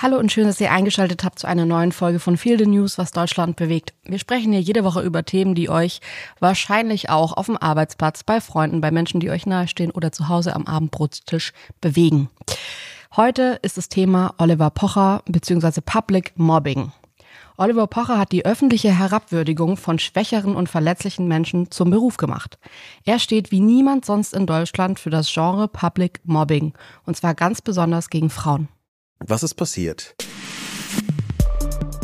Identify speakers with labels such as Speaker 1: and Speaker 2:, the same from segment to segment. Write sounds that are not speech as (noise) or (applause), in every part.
Speaker 1: Hallo und schön, dass ihr eingeschaltet habt zu einer neuen Folge von Feel the News, was Deutschland bewegt. Wir sprechen hier jede Woche über Themen, die euch wahrscheinlich auch auf dem Arbeitsplatz, bei Freunden, bei Menschen, die euch nahestehen oder zu Hause am Abendbrotstisch bewegen. Heute ist das Thema Oliver Pocher bzw. Public Mobbing. Oliver Pocher hat die öffentliche Herabwürdigung von schwächeren und verletzlichen Menschen zum Beruf gemacht. Er steht wie niemand sonst in Deutschland für das Genre Public Mobbing und zwar ganz besonders gegen Frauen.
Speaker 2: Was ist passiert?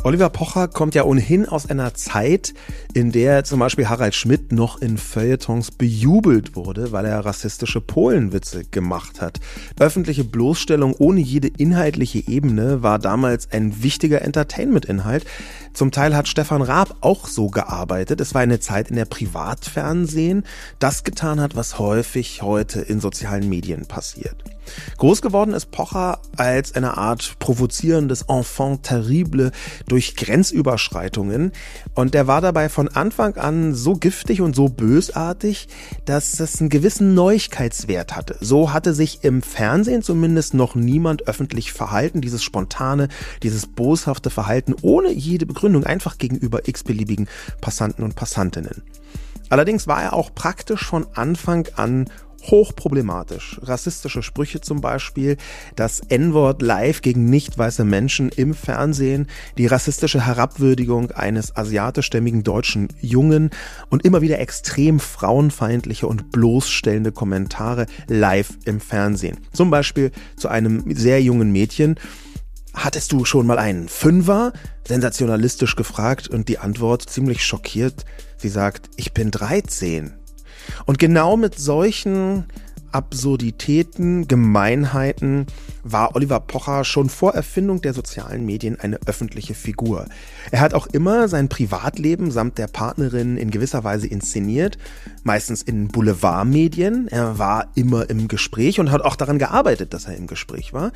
Speaker 2: Oliver Pocher kommt ja ohnehin aus einer Zeit, in der zum Beispiel Harald Schmidt noch in Feuilletons bejubelt wurde, weil er rassistische Polenwitze gemacht hat. Öffentliche Bloßstellung ohne jede inhaltliche Ebene war damals ein wichtiger Entertainment-Inhalt. Zum Teil hat Stefan Raab auch so gearbeitet. Es war eine Zeit, in der Privatfernsehen das getan hat, was häufig heute in sozialen Medien passiert. Groß geworden ist Pocher als eine Art provozierendes Enfant terrible durch Grenzüberschreitungen und der war dabei von Anfang an so giftig und so bösartig, dass es einen gewissen Neuigkeitswert hatte. So hatte sich im Fernsehen zumindest noch niemand öffentlich verhalten, dieses spontane, dieses boshafte Verhalten ohne jede Begründung einfach gegenüber x-beliebigen Passanten und Passantinnen. Allerdings war er auch praktisch von Anfang an hochproblematisch. Rassistische Sprüche zum Beispiel, das N-Wort live gegen nicht weiße Menschen im Fernsehen, die rassistische Herabwürdigung eines asiatischstämmigen deutschen Jungen und immer wieder extrem frauenfeindliche und bloßstellende Kommentare live im Fernsehen. Zum Beispiel zu einem sehr jungen Mädchen, Hattest du schon mal einen Fünfer? Sensationalistisch gefragt und die Antwort ziemlich schockiert. Sie sagt, ich bin 13. Und genau mit solchen Absurditäten, Gemeinheiten war Oliver Pocher schon vor Erfindung der sozialen Medien eine öffentliche Figur. Er hat auch immer sein Privatleben samt der Partnerin in gewisser Weise inszeniert, meistens in Boulevardmedien. Er war immer im Gespräch und hat auch daran gearbeitet, dass er im Gespräch war.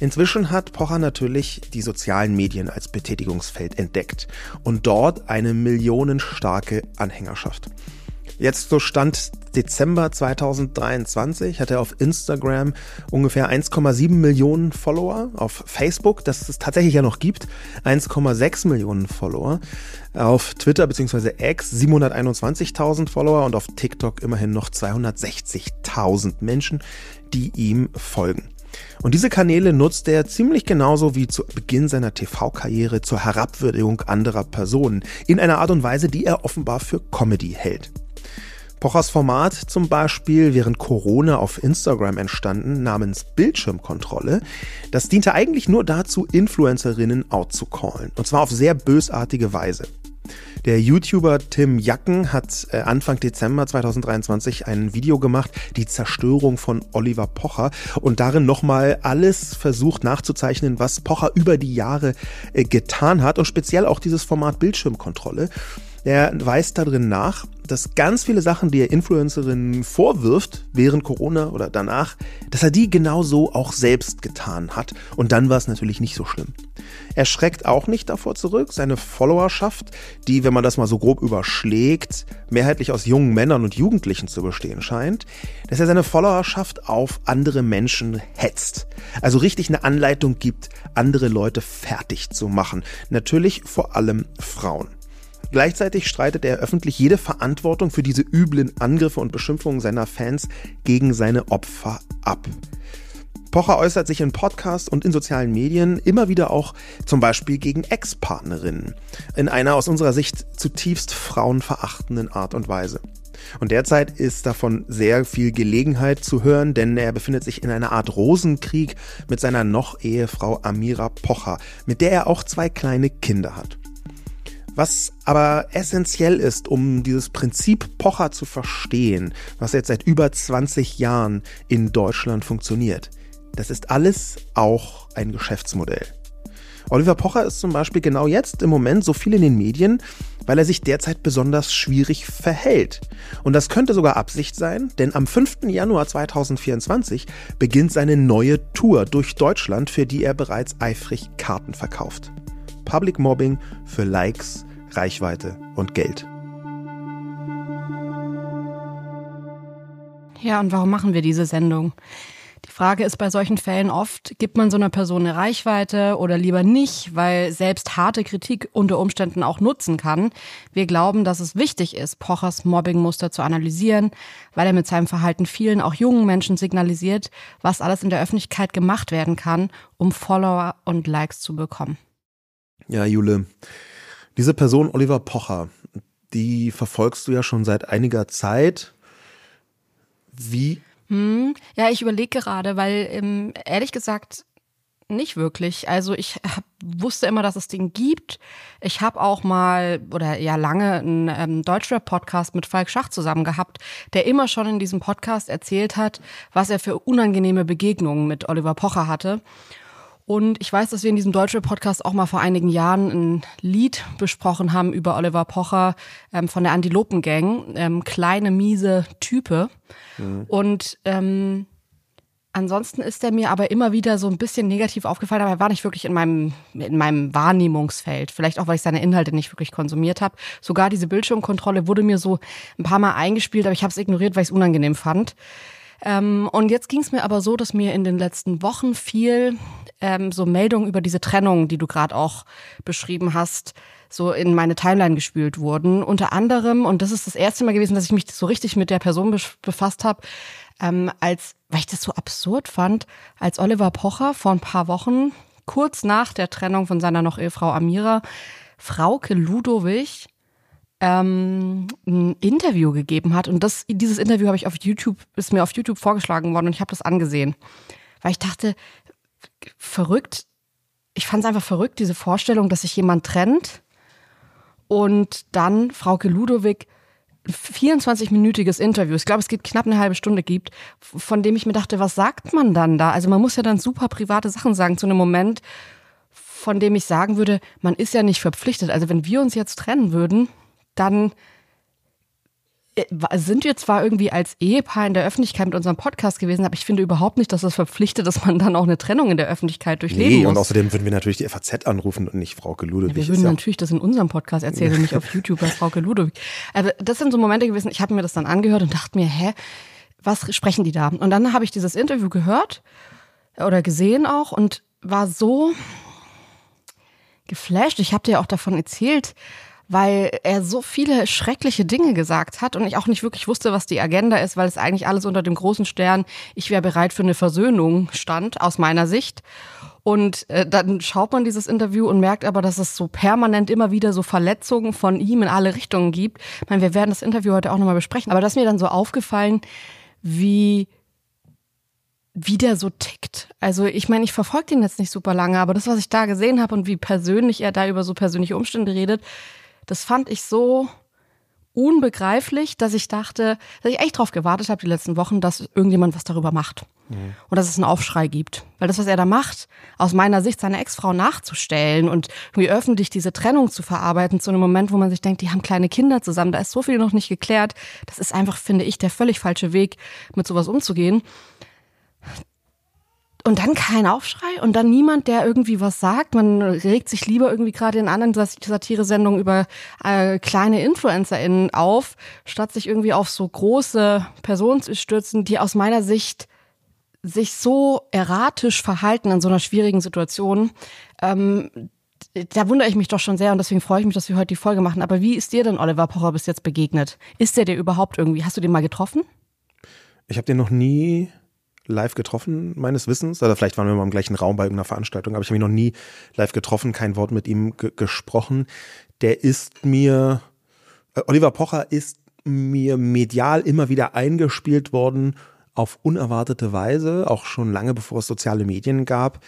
Speaker 2: Inzwischen hat Pocher natürlich die sozialen Medien als Betätigungsfeld entdeckt und dort eine millionenstarke Anhängerschaft. Jetzt so Stand Dezember 2023 hat er auf Instagram ungefähr 1,7 Millionen Follower, auf Facebook, das es tatsächlich ja noch gibt, 1,6 Millionen Follower, auf Twitter bzw. X 721.000 Follower und auf TikTok immerhin noch 260.000 Menschen, die ihm folgen. Und diese Kanäle nutzt er ziemlich genauso wie zu Beginn seiner TV-Karriere zur Herabwürdigung anderer Personen, in einer Art und Weise, die er offenbar für Comedy hält. Pochers Format zum Beispiel während Corona auf Instagram entstanden, namens Bildschirmkontrolle, das diente eigentlich nur dazu, Influencerinnen outzucallen. Und zwar auf sehr bösartige Weise. Der YouTuber Tim Jacken hat äh, Anfang Dezember 2023 ein Video gemacht, die Zerstörung von Oliver Pocher und darin nochmal alles versucht nachzuzeichnen, was Pocher über die Jahre äh, getan hat und speziell auch dieses Format Bildschirmkontrolle. Er weist darin nach, dass ganz viele Sachen, die er Influencerinnen vorwirft, während Corona oder danach, dass er die genauso auch selbst getan hat. Und dann war es natürlich nicht so schlimm. Er schreckt auch nicht davor zurück, seine Followerschaft, die, wenn man das mal so grob überschlägt, mehrheitlich aus jungen Männern und Jugendlichen zu bestehen scheint, dass er seine Followerschaft auf andere Menschen hetzt. Also richtig eine Anleitung gibt, andere Leute fertig zu machen. Natürlich vor allem Frauen. Gleichzeitig streitet er öffentlich jede Verantwortung für diese üblen Angriffe und Beschimpfungen seiner Fans gegen seine Opfer ab. Pocher äußert sich in Podcasts und in sozialen Medien immer wieder auch zum Beispiel gegen Ex-Partnerinnen in einer aus unserer Sicht zutiefst frauenverachtenden Art und Weise. Und derzeit ist davon sehr viel Gelegenheit zu hören, denn er befindet sich in einer Art Rosenkrieg mit seiner noch Ehefrau Amira Pocher, mit der er auch zwei kleine Kinder hat. Was aber essentiell ist, um dieses Prinzip Pocher zu verstehen, was jetzt seit über 20 Jahren in Deutschland funktioniert, das ist alles auch ein Geschäftsmodell. Oliver Pocher ist zum Beispiel genau jetzt im Moment so viel in den Medien, weil er sich derzeit besonders schwierig verhält. Und das könnte sogar Absicht sein, denn am 5. Januar 2024 beginnt seine neue Tour durch Deutschland, für die er bereits eifrig Karten verkauft. Public Mobbing für Likes Reichweite und Geld.
Speaker 1: Ja, und warum machen wir diese Sendung? Die Frage ist bei solchen Fällen oft, gibt man so einer Person eine Reichweite oder lieber nicht, weil selbst harte Kritik unter Umständen auch nutzen kann. Wir glauben, dass es wichtig ist, Pochers Mobbingmuster zu analysieren, weil er mit seinem Verhalten vielen, auch jungen Menschen signalisiert, was alles in der Öffentlichkeit gemacht werden kann, um Follower und Likes zu bekommen.
Speaker 2: Ja, Jule, diese Person Oliver Pocher, die verfolgst du ja schon seit einiger Zeit. Wie
Speaker 1: hm, ja, ich überlege gerade, weil ähm, ehrlich gesagt nicht wirklich. Also ich hab, wusste immer, dass es den gibt. Ich habe auch mal oder ja lange einen ähm, Deutschrap-Podcast mit Falk Schach zusammen gehabt, der immer schon in diesem Podcast erzählt hat, was er für unangenehme Begegnungen mit Oliver Pocher hatte. Und ich weiß, dass wir in diesem deutschen Podcast auch mal vor einigen Jahren ein Lied besprochen haben über Oliver Pocher ähm, von der Antilopen-Gang, ähm, kleine, miese Type. Mhm. Und ähm, ansonsten ist er mir aber immer wieder so ein bisschen negativ aufgefallen, aber er war nicht wirklich in meinem, in meinem Wahrnehmungsfeld. Vielleicht auch, weil ich seine Inhalte nicht wirklich konsumiert habe. Sogar diese Bildschirmkontrolle wurde mir so ein paar Mal eingespielt, aber ich habe es ignoriert, weil ich es unangenehm fand. Ähm, und jetzt ging es mir aber so, dass mir in den letzten Wochen viel ähm, so Meldungen über diese Trennung, die du gerade auch beschrieben hast, so in meine Timeline gespült wurden. Unter anderem, und das ist das erste Mal gewesen, dass ich mich so richtig mit der Person be befasst habe, ähm, als, weil ich das so absurd fand, als Oliver Pocher vor ein paar Wochen, kurz nach der Trennung von seiner noch Ehefrau Amira, Frauke Ludowig ähm, ein Interview gegeben hat. Und das, dieses Interview habe ich auf YouTube, ist mir auf YouTube vorgeschlagen worden und ich habe das angesehen. Weil ich dachte, verrückt. Ich fand es einfach verrückt, diese Vorstellung, dass sich jemand trennt und dann Frauke Ludowig 24-minütiges Interview, ich glaube, es geht knapp eine halbe Stunde gibt, von dem ich mir dachte, was sagt man dann da? Also man muss ja dann super private Sachen sagen zu einem Moment, von dem ich sagen würde, man ist ja nicht verpflichtet. Also wenn wir uns jetzt trennen würden, dann äh, sind wir zwar irgendwie als Ehepaar in der Öffentlichkeit mit unserem Podcast gewesen, aber ich finde überhaupt nicht, dass das verpflichtet, dass (laughs) man dann auch eine Trennung in der Öffentlichkeit durchleben nee, muss.
Speaker 2: und außerdem würden wir natürlich die FAZ anrufen und nicht Frauke Ludewig.
Speaker 1: Ja, wir würden natürlich das in unserem Podcast erzählen und nicht auf (laughs) YouTube bei Frauke Ludewig. Also das sind so Momente gewesen, ich habe mir das dann angehört und dachte mir, hä, was sprechen die da? Und dann habe ich dieses Interview gehört oder gesehen auch und war so geflasht. Ich habe dir auch davon erzählt, weil er so viele schreckliche Dinge gesagt hat und ich auch nicht wirklich wusste, was die Agenda ist, weil es eigentlich alles unter dem großen Stern, ich wäre bereit für eine Versöhnung stand, aus meiner Sicht. Und äh, dann schaut man dieses Interview und merkt aber, dass es so permanent immer wieder so Verletzungen von ihm in alle Richtungen gibt. Ich meine, wir werden das Interview heute auch nochmal besprechen, aber das ist mir dann so aufgefallen, wie wie der so tickt. Also ich meine, ich verfolge ihn jetzt nicht super lange, aber das, was ich da gesehen habe und wie persönlich er da über so persönliche Umstände redet, das fand ich so unbegreiflich, dass ich dachte, dass ich echt drauf gewartet habe die letzten Wochen, dass irgendjemand was darüber macht. Mhm. Und dass es einen Aufschrei gibt. Weil das, was er da macht, aus meiner Sicht seine Ex-Frau nachzustellen und irgendwie öffentlich diese Trennung zu verarbeiten, zu einem Moment, wo man sich denkt, die haben kleine Kinder zusammen, da ist so viel noch nicht geklärt. Das ist einfach, finde ich, der völlig falsche Weg, mit sowas umzugehen. Und dann kein Aufschrei und dann niemand, der irgendwie was sagt. Man regt sich lieber irgendwie gerade in anderen Satiresendungen über äh, kleine InfluencerInnen auf, statt sich irgendwie auf so große Personen zu stürzen, die aus meiner Sicht sich so erratisch verhalten in so einer schwierigen Situation. Ähm, da wundere ich mich doch schon sehr und deswegen freue ich mich, dass wir heute die Folge machen. Aber wie ist dir denn Oliver Pocher bis jetzt begegnet? Ist der dir überhaupt irgendwie? Hast du den mal getroffen?
Speaker 2: Ich habe den noch nie live getroffen, meines Wissens. Oder vielleicht waren wir mal im gleichen Raum bei irgendeiner Veranstaltung, aber ich habe ihn noch nie live getroffen, kein Wort mit ihm gesprochen. Der ist mir, äh, Oliver Pocher ist mir medial immer wieder eingespielt worden auf unerwartete Weise, auch schon lange bevor es soziale Medien gab,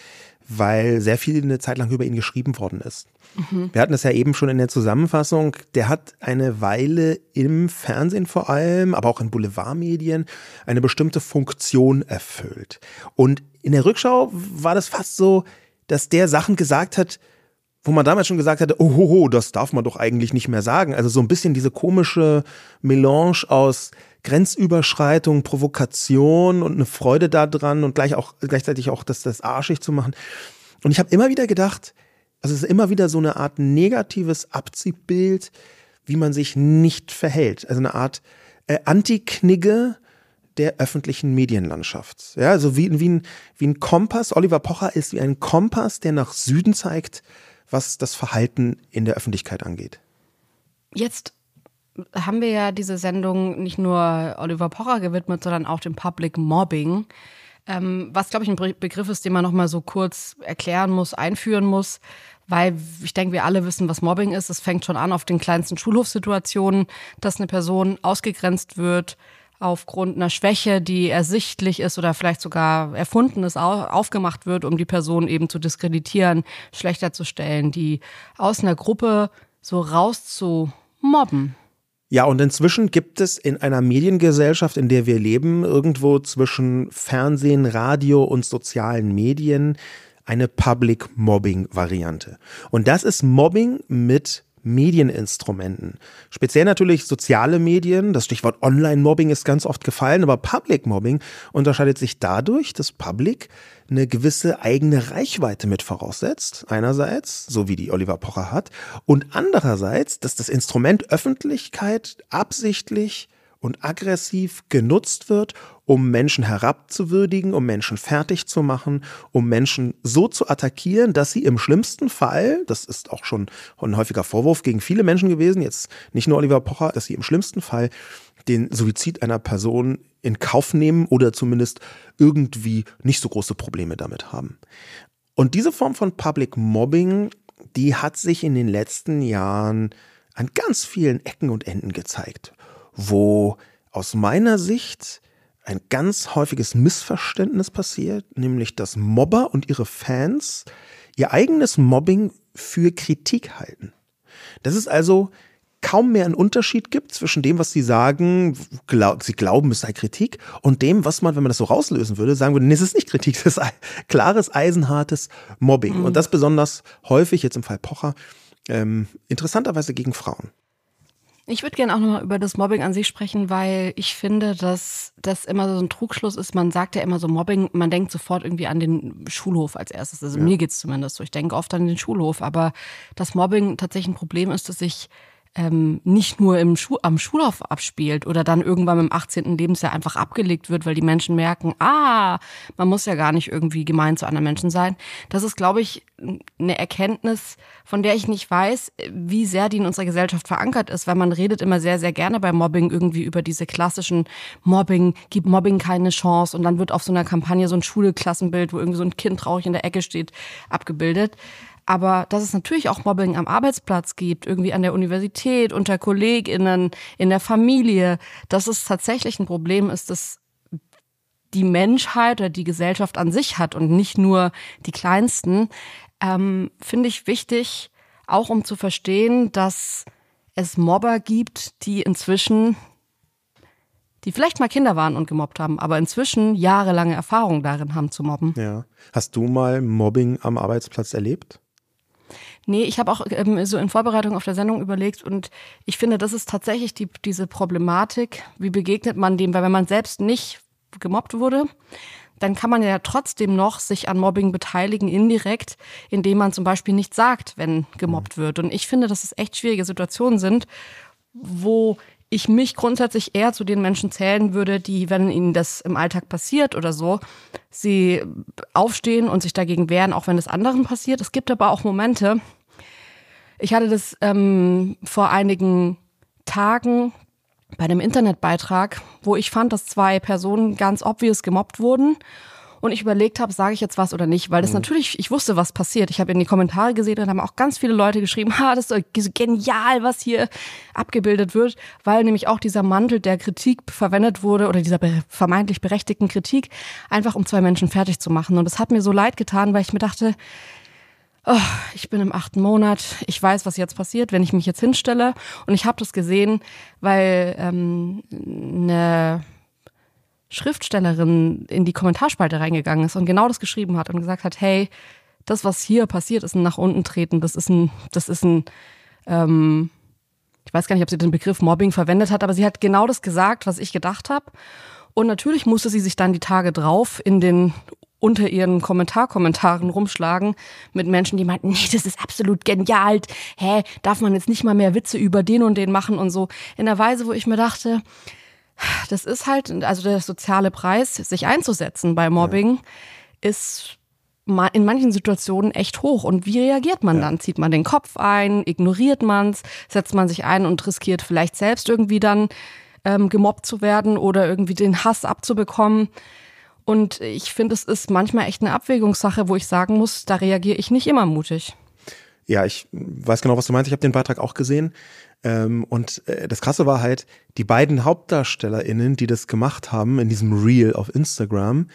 Speaker 2: weil sehr viel eine Zeit lang über ihn geschrieben worden ist. Mhm. Wir hatten es ja eben schon in der Zusammenfassung. Der hat eine Weile im Fernsehen vor allem, aber auch in Boulevardmedien eine bestimmte Funktion erfüllt. Und in der Rückschau war das fast so, dass der Sachen gesagt hat, wo man damals schon gesagt hatte, oh, ho, ho, das darf man doch eigentlich nicht mehr sagen. Also so ein bisschen diese komische Melange aus Grenzüberschreitung, Provokation und eine Freude daran und gleich auch, gleichzeitig auch das, das arschig zu machen. Und ich habe immer wieder gedacht, also es ist immer wieder so eine Art negatives Abziehbild, wie man sich nicht verhält. Also eine Art äh, Anti-Knigge, der öffentlichen Medienlandschaft. Ja, also wie, wie, ein, wie ein Kompass. Oliver Pocher ist wie ein Kompass, der nach Süden zeigt, was das Verhalten in der Öffentlichkeit angeht.
Speaker 1: Jetzt haben wir ja diese Sendung nicht nur Oliver Pocher gewidmet, sondern auch dem Public Mobbing. Ähm, was, glaube ich, ein Begriff ist, den man noch mal so kurz erklären muss, einführen muss, weil ich denke, wir alle wissen, was Mobbing ist. Es fängt schon an auf den kleinsten Schulhofsituationen, dass eine Person ausgegrenzt wird aufgrund einer Schwäche, die ersichtlich ist oder vielleicht sogar erfunden ist, aufgemacht wird, um die Person eben zu diskreditieren, schlechter zu stellen, die aus einer Gruppe so rauszumobben.
Speaker 2: Ja, und inzwischen gibt es in einer Mediengesellschaft, in der wir leben, irgendwo zwischen Fernsehen, Radio und sozialen Medien eine Public Mobbing Variante. Und das ist Mobbing mit Medieninstrumenten. Speziell natürlich soziale Medien. Das Stichwort Online-Mobbing ist ganz oft gefallen, aber Public Mobbing unterscheidet sich dadurch, dass Public eine gewisse eigene Reichweite mit voraussetzt. Einerseits, so wie die Oliver Pocher hat, und andererseits, dass das Instrument Öffentlichkeit absichtlich und aggressiv genutzt wird, um Menschen herabzuwürdigen, um Menschen fertig zu machen, um Menschen so zu attackieren, dass sie im schlimmsten Fall, das ist auch schon ein häufiger Vorwurf gegen viele Menschen gewesen, jetzt nicht nur Oliver Pocher, dass sie im schlimmsten Fall den Suizid einer Person in Kauf nehmen oder zumindest irgendwie nicht so große Probleme damit haben. Und diese Form von Public Mobbing, die hat sich in den letzten Jahren an ganz vielen Ecken und Enden gezeigt wo aus meiner Sicht ein ganz häufiges Missverständnis passiert, nämlich dass Mobber und ihre Fans ihr eigenes Mobbing für Kritik halten. Dass es also kaum mehr einen Unterschied gibt zwischen dem, was sie sagen, glaub, sie glauben, es sei Kritik, und dem, was man, wenn man das so rauslösen würde, sagen würde, nee, es ist nicht Kritik, (laughs) es ist klares, eisenhartes Mobbing. Mhm. Und das besonders häufig, jetzt im Fall Pocher, ähm, interessanterweise gegen Frauen.
Speaker 1: Ich würde gerne auch nochmal über das Mobbing an sich sprechen, weil ich finde, dass das immer so ein Trugschluss ist. Man sagt ja immer so Mobbing, man denkt sofort irgendwie an den Schulhof als erstes. Also ja. mir geht's zumindest so. Ich denke oft an den Schulhof, aber das Mobbing tatsächlich ein Problem ist, dass ich ähm, nicht nur im Schu am Schulhof abspielt oder dann irgendwann im 18. Lebensjahr einfach abgelegt wird, weil die Menschen merken, ah, man muss ja gar nicht irgendwie gemein zu anderen Menschen sein. Das ist, glaube ich, eine Erkenntnis, von der ich nicht weiß, wie sehr die in unserer Gesellschaft verankert ist, weil man redet immer sehr, sehr gerne bei Mobbing irgendwie über diese klassischen Mobbing, gibt Mobbing keine Chance und dann wird auf so einer Kampagne so ein Schulklassenbild, wo irgendwie so ein Kind traurig in der Ecke steht, abgebildet. Aber dass es natürlich auch Mobbing am Arbeitsplatz gibt, irgendwie an der Universität, unter KollegInnen, in der Familie, dass es tatsächlich ein Problem ist, dass die Menschheit oder die Gesellschaft an sich hat und nicht nur die Kleinsten, ähm, finde ich wichtig, auch um zu verstehen, dass es Mobber gibt, die inzwischen, die vielleicht mal Kinder waren und gemobbt haben, aber inzwischen jahrelange Erfahrung darin haben zu mobben.
Speaker 2: Ja. Hast du mal Mobbing am Arbeitsplatz erlebt?
Speaker 1: Nee, ich habe auch ähm, so in Vorbereitung auf der Sendung überlegt und ich finde, das ist tatsächlich die, diese Problematik. Wie begegnet man dem? Weil wenn man selbst nicht gemobbt wurde, dann kann man ja trotzdem noch sich an Mobbing beteiligen, indirekt, indem man zum Beispiel nichts sagt, wenn gemobbt wird. Und ich finde, dass es echt schwierige Situationen sind, wo ich mich grundsätzlich eher zu den Menschen zählen würde, die, wenn ihnen das im Alltag passiert oder so, sie aufstehen und sich dagegen wehren, auch wenn es anderen passiert. Es gibt aber auch Momente, ich hatte das ähm, vor einigen Tagen bei einem Internetbeitrag, wo ich fand, dass zwei Personen ganz obvious gemobbt wurden und ich überlegt habe, sage ich jetzt was oder nicht, weil das mhm. natürlich, ich wusste, was passiert. Ich habe in die Kommentare gesehen und haben auch ganz viele Leute geschrieben, (laughs) ha, das ist genial, was hier abgebildet wird, weil nämlich auch dieser Mantel der Kritik verwendet wurde oder dieser vermeintlich berechtigten Kritik, einfach um zwei Menschen fertig zu machen. Und es hat mir so leid getan, weil ich mir dachte, oh, ich bin im achten Monat, ich weiß, was jetzt passiert, wenn ich mich jetzt hinstelle. Und ich habe das gesehen, weil ähm, eine Schriftstellerin in die Kommentarspalte reingegangen ist und genau das geschrieben hat und gesagt hat, hey, das, was hier passiert, ist ein nach unten treten, das ist ein, das ist ein, ähm, ich weiß gar nicht, ob sie den Begriff Mobbing verwendet hat, aber sie hat genau das gesagt, was ich gedacht habe. Und natürlich musste sie sich dann die Tage drauf in den unter ihren Kommentarkommentaren rumschlagen mit Menschen, die meinten, nee, das ist absolut genial. Hä, darf man jetzt nicht mal mehr Witze über den und den machen und so. In der Weise, wo ich mir dachte, Das ist halt, also der soziale Preis, sich einzusetzen bei Mobbing, ja. ist in manchen Situationen echt hoch. Und wie reagiert man ja. dann? Zieht man den Kopf ein, ignoriert man es, setzt man sich ein und riskiert vielleicht selbst irgendwie dann ähm, gemobbt zu werden oder irgendwie den Hass abzubekommen. Und ich finde, es ist manchmal echt eine Abwägungssache, wo ich sagen muss, da reagiere ich nicht immer mutig.
Speaker 2: Ja, ich weiß genau, was du meinst. Ich habe den Beitrag auch gesehen. Ähm, und äh, das Krasse war halt, die beiden HauptdarstellerInnen, die das gemacht haben in diesem Reel auf Instagram,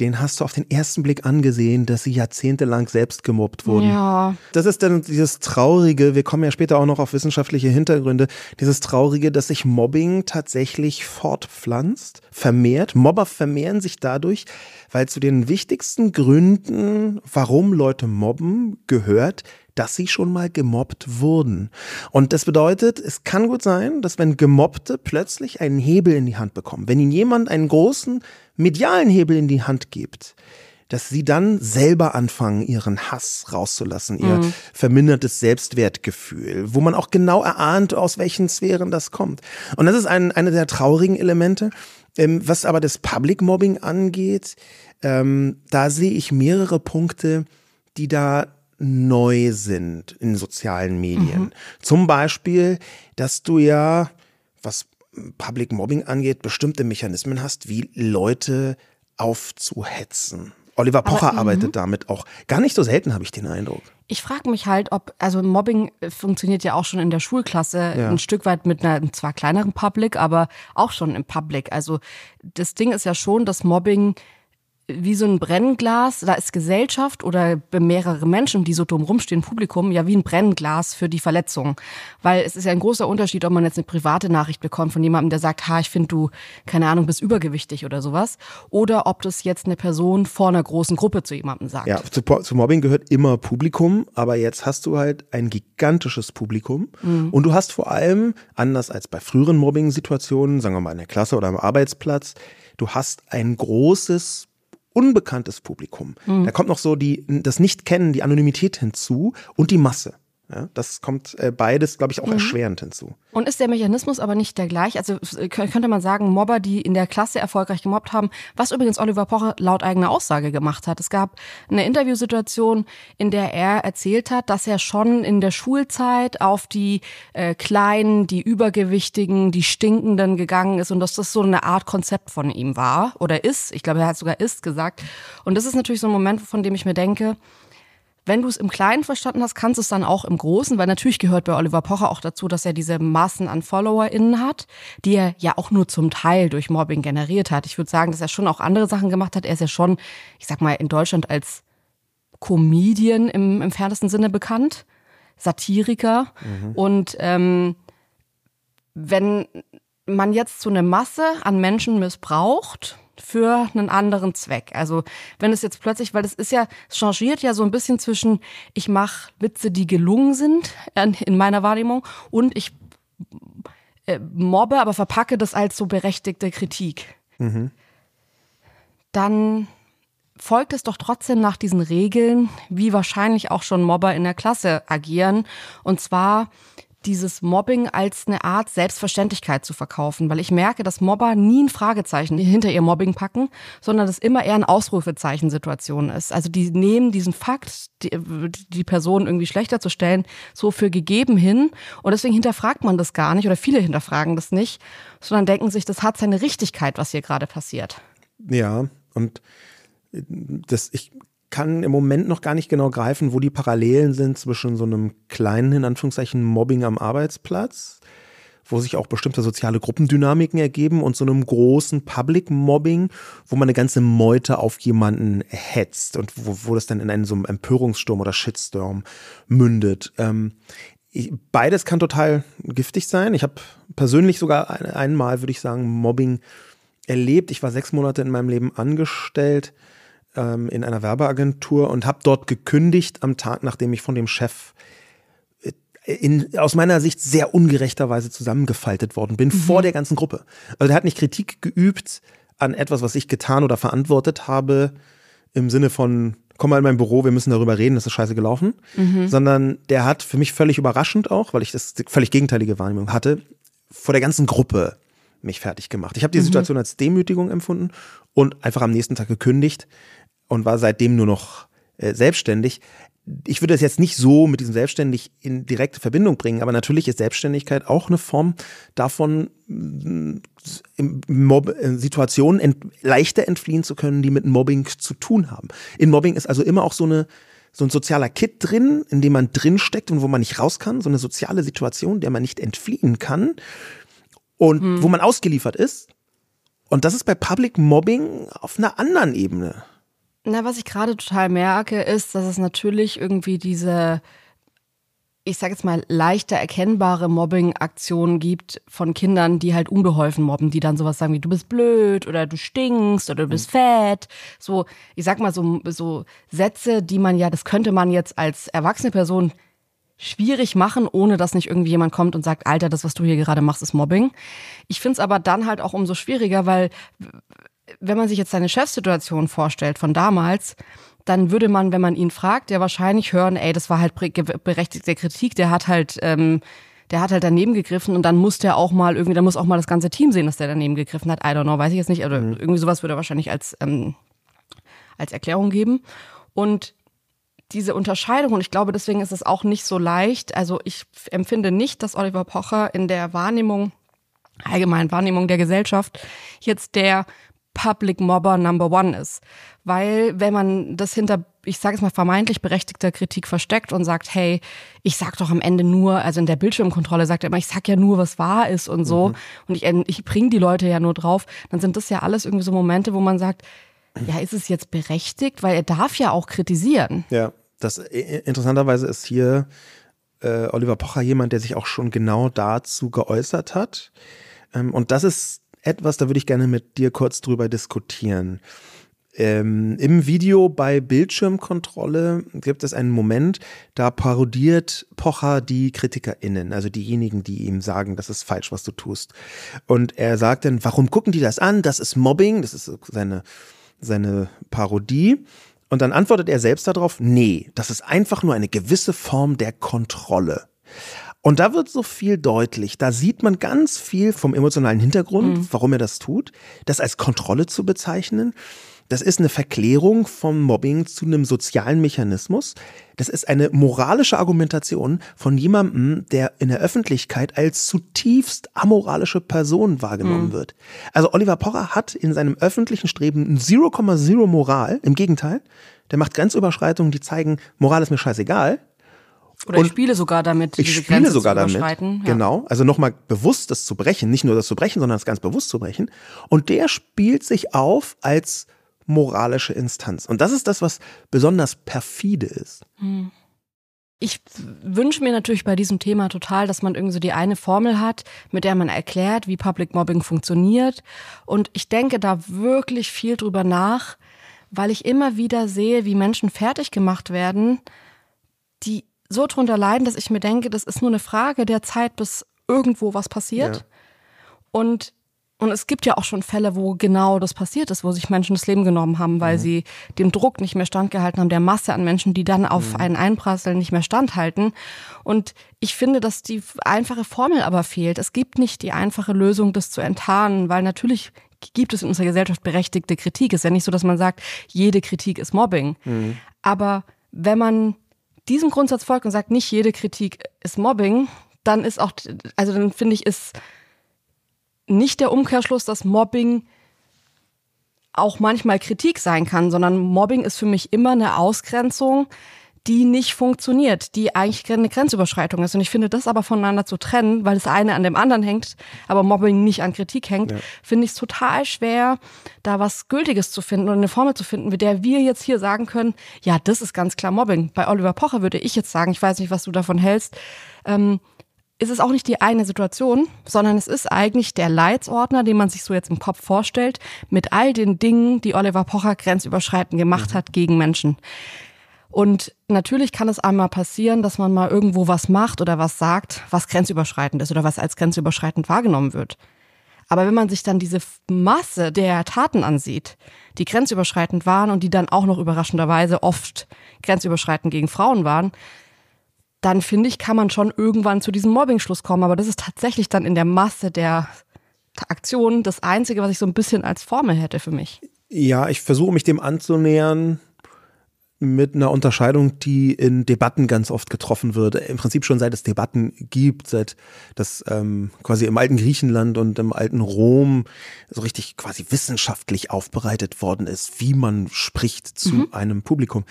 Speaker 2: den hast du auf den ersten Blick angesehen, dass sie jahrzehntelang selbst gemobbt wurden.
Speaker 1: Ja.
Speaker 2: Das ist dann dieses Traurige, wir kommen ja später auch noch auf wissenschaftliche Hintergründe, dieses Traurige, dass sich Mobbing tatsächlich fortpflanzt, vermehrt. Mobber vermehren sich dadurch, weil zu den wichtigsten Gründen, warum Leute mobben, gehört, dass sie schon mal gemobbt wurden. Und das bedeutet, es kann gut sein, dass wenn Gemobbte plötzlich einen Hebel in die Hand bekommen, wenn ihnen jemand einen großen medialen Hebel in die Hand gibt, dass sie dann selber anfangen, ihren Hass rauszulassen, ihr mhm. vermindertes Selbstwertgefühl, wo man auch genau erahnt, aus welchen Sphären das kommt. Und das ist ein, eine der traurigen Elemente. Ähm, was aber das Public Mobbing angeht, ähm, da sehe ich mehrere Punkte, die da neu sind in sozialen Medien. Mhm. Zum Beispiel, dass du ja, was Public Mobbing angeht, bestimmte Mechanismen hast, wie Leute aufzuhetzen. Oliver Pocher Aber, arbeitet mhm. damit auch. Gar nicht so selten, habe ich den Eindruck.
Speaker 1: Ich frage mich halt, ob, also Mobbing funktioniert ja auch schon in der Schulklasse ja. ein Stück weit mit einer zwar kleineren Public, aber auch schon im Public. Also das Ding ist ja schon, dass Mobbing wie so ein Brennglas, da ist Gesellschaft oder mehrere Menschen, die so dumm rumstehen, Publikum, ja wie ein Brennglas für die Verletzung. Weil es ist ja ein großer Unterschied, ob man jetzt eine private Nachricht bekommt von jemandem, der sagt, ha, ich finde du, keine Ahnung, bist übergewichtig oder sowas. Oder ob das jetzt eine Person vor einer großen Gruppe zu jemandem sagt.
Speaker 2: Ja, zu, zu Mobbing gehört immer Publikum, aber jetzt hast du halt ein gigantisches Publikum. Mhm. Und du hast vor allem, anders als bei früheren Mobbing-Situationen, sagen wir mal in der Klasse oder am Arbeitsplatz, du hast ein großes unbekanntes Publikum. Mhm. Da kommt noch so die, das Nicht-Kennen, die Anonymität hinzu und die Masse. Ja, das kommt äh, beides, glaube ich, auch mhm. erschwerend hinzu.
Speaker 1: Und ist der Mechanismus aber nicht der gleich? Also könnte man sagen, Mobber, die in der Klasse erfolgreich gemobbt haben, was übrigens Oliver Pocher laut eigener Aussage gemacht hat. Es gab eine Interviewsituation, in der er erzählt hat, dass er schon in der Schulzeit auf die äh, Kleinen, die Übergewichtigen, die Stinkenden gegangen ist und dass das so eine Art Konzept von ihm war oder ist. Ich glaube, er hat sogar ist gesagt. Und das ist natürlich so ein Moment, von dem ich mir denke, wenn du es im Kleinen verstanden hast, kannst du es dann auch im Großen, weil natürlich gehört bei Oliver Pocher auch dazu, dass er diese Massen an FollowerInnen hat, die er ja auch nur zum Teil durch Mobbing generiert hat. Ich würde sagen, dass er schon auch andere Sachen gemacht hat. Er ist ja schon, ich sag mal, in Deutschland als Comedian im, im fernsten Sinne bekannt, Satiriker. Mhm. Und ähm, wenn man jetzt so eine Masse an Menschen missbraucht, für einen anderen Zweck. Also wenn es jetzt plötzlich, weil es ist ja, es changiert ja so ein bisschen zwischen, ich mache Witze, die gelungen sind in meiner Wahrnehmung und ich äh, mobbe, aber verpacke das als so berechtigte Kritik. Mhm. Dann folgt es doch trotzdem nach diesen Regeln, wie wahrscheinlich auch schon Mobber in der Klasse agieren. Und zwar dieses Mobbing als eine Art Selbstverständlichkeit zu verkaufen, weil ich merke, dass Mobber nie ein Fragezeichen hinter ihr Mobbing packen, sondern dass immer eher eine Ausrufezeichensituation ist. Also die nehmen diesen Fakt, die, die Person irgendwie schlechter zu stellen, so für gegeben hin und deswegen hinterfragt man das gar nicht oder viele hinterfragen das nicht, sondern denken sich, das hat seine Richtigkeit, was hier gerade passiert.
Speaker 2: Ja, und das, ich kann im Moment noch gar nicht genau greifen, wo die Parallelen sind zwischen so einem kleinen, in Anführungszeichen, Mobbing am Arbeitsplatz, wo sich auch bestimmte soziale Gruppendynamiken ergeben und so einem großen Public Mobbing, wo man eine ganze Meute auf jemanden hetzt und wo, wo das dann in einen so einem Empörungssturm oder Shitstorm mündet. Ähm, ich, beides kann total giftig sein. Ich habe persönlich sogar ein, einmal, würde ich sagen, Mobbing erlebt. Ich war sechs Monate in meinem Leben angestellt ähm, in einer Werbeagentur und habe dort gekündigt am Tag, nachdem ich von dem Chef äh, in, aus meiner Sicht sehr ungerechterweise zusammengefaltet worden bin mhm. vor der ganzen Gruppe. Also der hat nicht Kritik geübt an etwas, was ich getan oder verantwortet habe, im Sinne von, komm mal in mein Büro, wir müssen darüber reden, das ist scheiße gelaufen, mhm. sondern der hat für mich völlig überraschend auch, weil ich das völlig gegenteilige Wahrnehmung hatte, vor der ganzen Gruppe mich fertig gemacht. Ich habe die mhm. Situation als Demütigung empfunden und einfach am nächsten Tag gekündigt und war seitdem nur noch äh, selbstständig. Ich würde das jetzt nicht so mit diesem Selbstständig in direkte Verbindung bringen, aber natürlich ist Selbstständigkeit auch eine Form davon, Mob äh, Situationen ent leichter entfliehen zu können, die mit Mobbing zu tun haben. In Mobbing ist also immer auch so eine so ein sozialer Kit drin, in dem man drinsteckt und wo man nicht raus kann, so eine soziale Situation, der man nicht entfliehen kann und hm. wo man ausgeliefert ist. Und das ist bei Public Mobbing auf einer anderen Ebene.
Speaker 1: Na, was ich gerade total merke, ist, dass es natürlich irgendwie diese ich sage jetzt mal, leichter erkennbare Mobbing-Aktionen gibt von Kindern, die halt unbeholfen mobben, die dann sowas sagen wie du bist blöd oder du stinkst oder du bist mhm. fett. So, ich sag mal so, so Sätze, die man ja, das könnte man jetzt als erwachsene Person schwierig machen, ohne dass nicht irgendwie jemand kommt und sagt, Alter, das, was du hier gerade machst, ist Mobbing. Ich find's aber dann halt auch umso schwieriger, weil wenn man sich jetzt seine Chefsituation vorstellt von damals, dann würde man, wenn man ihn fragt, ja wahrscheinlich hören, ey, das war halt berechtigte Kritik, der hat halt, ähm, der hat halt daneben gegriffen und dann muss der auch mal irgendwie, dann muss auch mal das ganze Team sehen, dass der daneben gegriffen hat. I don't know, weiß ich jetzt nicht, oder mhm. irgendwie sowas würde er wahrscheinlich als, ähm, als Erklärung geben. Und diese Unterscheidung, und ich glaube, deswegen ist es auch nicht so leicht. Also ich empfinde nicht, dass Oliver Pocher in der Wahrnehmung, allgemeinen Wahrnehmung der Gesellschaft, jetzt der Public Mobber Number One ist. Weil wenn man das hinter, ich sage es mal, vermeintlich berechtigter Kritik versteckt und sagt, hey, ich sag doch am Ende nur, also in der Bildschirmkontrolle sagt er immer, ich sag ja nur, was wahr ist und so. Mhm. Und ich, ich bringe die Leute ja nur drauf, dann sind das ja alles irgendwie so Momente, wo man sagt, ja, ist es jetzt berechtigt? Weil er darf ja auch kritisieren.
Speaker 2: Ja, das äh, interessanterweise ist hier äh, Oliver Pocher jemand, der sich auch schon genau dazu geäußert hat. Ähm, und das ist etwas, da würde ich gerne mit dir kurz drüber diskutieren. Ähm, Im Video bei Bildschirmkontrolle gibt es einen Moment, da parodiert Pocher die KritikerInnen, also diejenigen, die ihm sagen, das ist falsch, was du tust. Und er sagt dann, warum gucken die das an? Das ist Mobbing, das ist seine, seine Parodie. Und dann antwortet er selbst darauf, nee, das ist einfach nur eine gewisse Form der Kontrolle. Und da wird so viel deutlich. Da sieht man ganz viel vom emotionalen Hintergrund, mhm. warum er das tut. Das als Kontrolle zu bezeichnen. Das ist eine Verklärung vom Mobbing zu einem sozialen Mechanismus. Das ist eine moralische Argumentation von jemandem, der in der Öffentlichkeit als zutiefst amoralische Person wahrgenommen mhm. wird. Also Oliver Pocher hat in seinem öffentlichen Streben 0,0 Moral. Im Gegenteil, der macht Grenzüberschreitungen, die zeigen, Moral ist mir scheißegal.
Speaker 1: Oder und ich spiele sogar damit,
Speaker 2: ich spiele Grenze sogar damit. Ja. Genau. Also nochmal bewusst das zu brechen, nicht nur das zu brechen, sondern das ganz bewusst zu brechen. Und der spielt sich auf als moralische Instanz. Und das ist das, was besonders perfide ist. Hm.
Speaker 1: Ich wünsche mir natürlich bei diesem Thema total, dass man irgendwie so die eine Formel hat, mit der man erklärt, wie Public Mobbing funktioniert. Und ich denke da wirklich viel drüber nach, weil ich immer wieder sehe, wie Menschen fertig gemacht werden, die so drunter leiden, dass ich mir denke, das ist nur eine Frage der Zeit, bis irgendwo was passiert. Ja. Und und es gibt ja auch schon Fälle, wo genau das passiert ist, wo sich Menschen das Leben genommen haben, weil mhm. sie dem Druck nicht mehr standgehalten haben, der Masse an Menschen, die dann auf mhm. einen einprasseln, nicht mehr standhalten. Und ich finde, dass die einfache Formel aber fehlt. Es gibt nicht die einfache Lösung, das zu enttarnen, weil natürlich gibt es in unserer Gesellschaft berechtigte Kritik. Es ist ja nicht so, dass man sagt, jede Kritik ist Mobbing. Mhm. Aber wenn man diesem Grundsatz folgt und sagt, nicht jede Kritik ist Mobbing, dann ist auch, also dann finde ich, ist nicht der Umkehrschluss, dass Mobbing auch manchmal Kritik sein kann, sondern Mobbing ist für mich immer eine Ausgrenzung, die nicht funktioniert, die eigentlich eine Grenzüberschreitung ist. Und ich finde das aber voneinander zu trennen, weil das eine an dem anderen hängt, aber Mobbing nicht an Kritik hängt, ja. finde ich es total schwer, da was Gültiges zu finden und eine Formel zu finden, mit der wir jetzt hier sagen können, ja, das ist ganz klar Mobbing. Bei Oliver Pocher würde ich jetzt sagen, ich weiß nicht, was du davon hältst, ähm, ist es auch nicht die eine Situation, sondern es ist eigentlich der Leitsordner, den man sich so jetzt im Kopf vorstellt, mit all den Dingen, die Oliver Pocher grenzüberschreitend gemacht mhm. hat gegen Menschen. Und natürlich kann es einmal passieren, dass man mal irgendwo was macht oder was sagt, was grenzüberschreitend ist oder was als grenzüberschreitend wahrgenommen wird. Aber wenn man sich dann diese Masse der Taten ansieht, die grenzüberschreitend waren und die dann auch noch überraschenderweise oft grenzüberschreitend gegen Frauen waren, dann finde ich, kann man schon irgendwann zu diesem Mobbing-Schluss kommen. Aber das ist tatsächlich dann in der Masse der Aktion das Einzige, was ich so ein bisschen als Formel hätte für mich.
Speaker 2: Ja, ich versuche mich dem anzunähern mit einer Unterscheidung, die in Debatten ganz oft getroffen wird. Im Prinzip schon seit es Debatten gibt, seit das ähm, quasi im alten Griechenland und im alten Rom so richtig quasi wissenschaftlich aufbereitet worden ist, wie man spricht zu mhm. einem Publikum.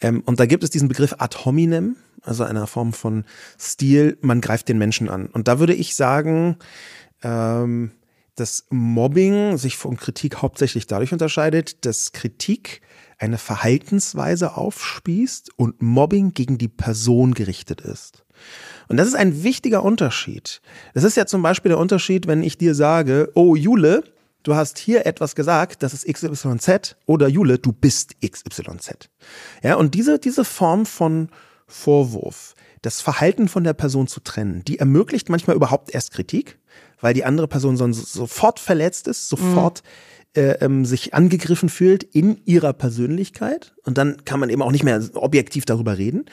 Speaker 2: Ähm, und da gibt es diesen Begriff ad hominem, also einer Form von Stil, man greift den Menschen an. Und da würde ich sagen, ähm, dass Mobbing sich von Kritik hauptsächlich dadurch unterscheidet, dass Kritik eine Verhaltensweise aufspießt und Mobbing gegen die Person gerichtet ist. Und das ist ein wichtiger Unterschied. Das ist ja zum Beispiel der Unterschied, wenn ich dir sage, oh Jule, du hast hier etwas gesagt, das ist XYZ, oder Jule, du bist XYZ. Ja, und diese, diese Form von Vorwurf, das Verhalten von der Person zu trennen, die ermöglicht manchmal überhaupt erst Kritik, weil die andere Person sonst sofort verletzt ist, sofort mhm. Äh, ähm, sich angegriffen fühlt in ihrer Persönlichkeit. Und dann kann man eben auch nicht mehr objektiv darüber reden.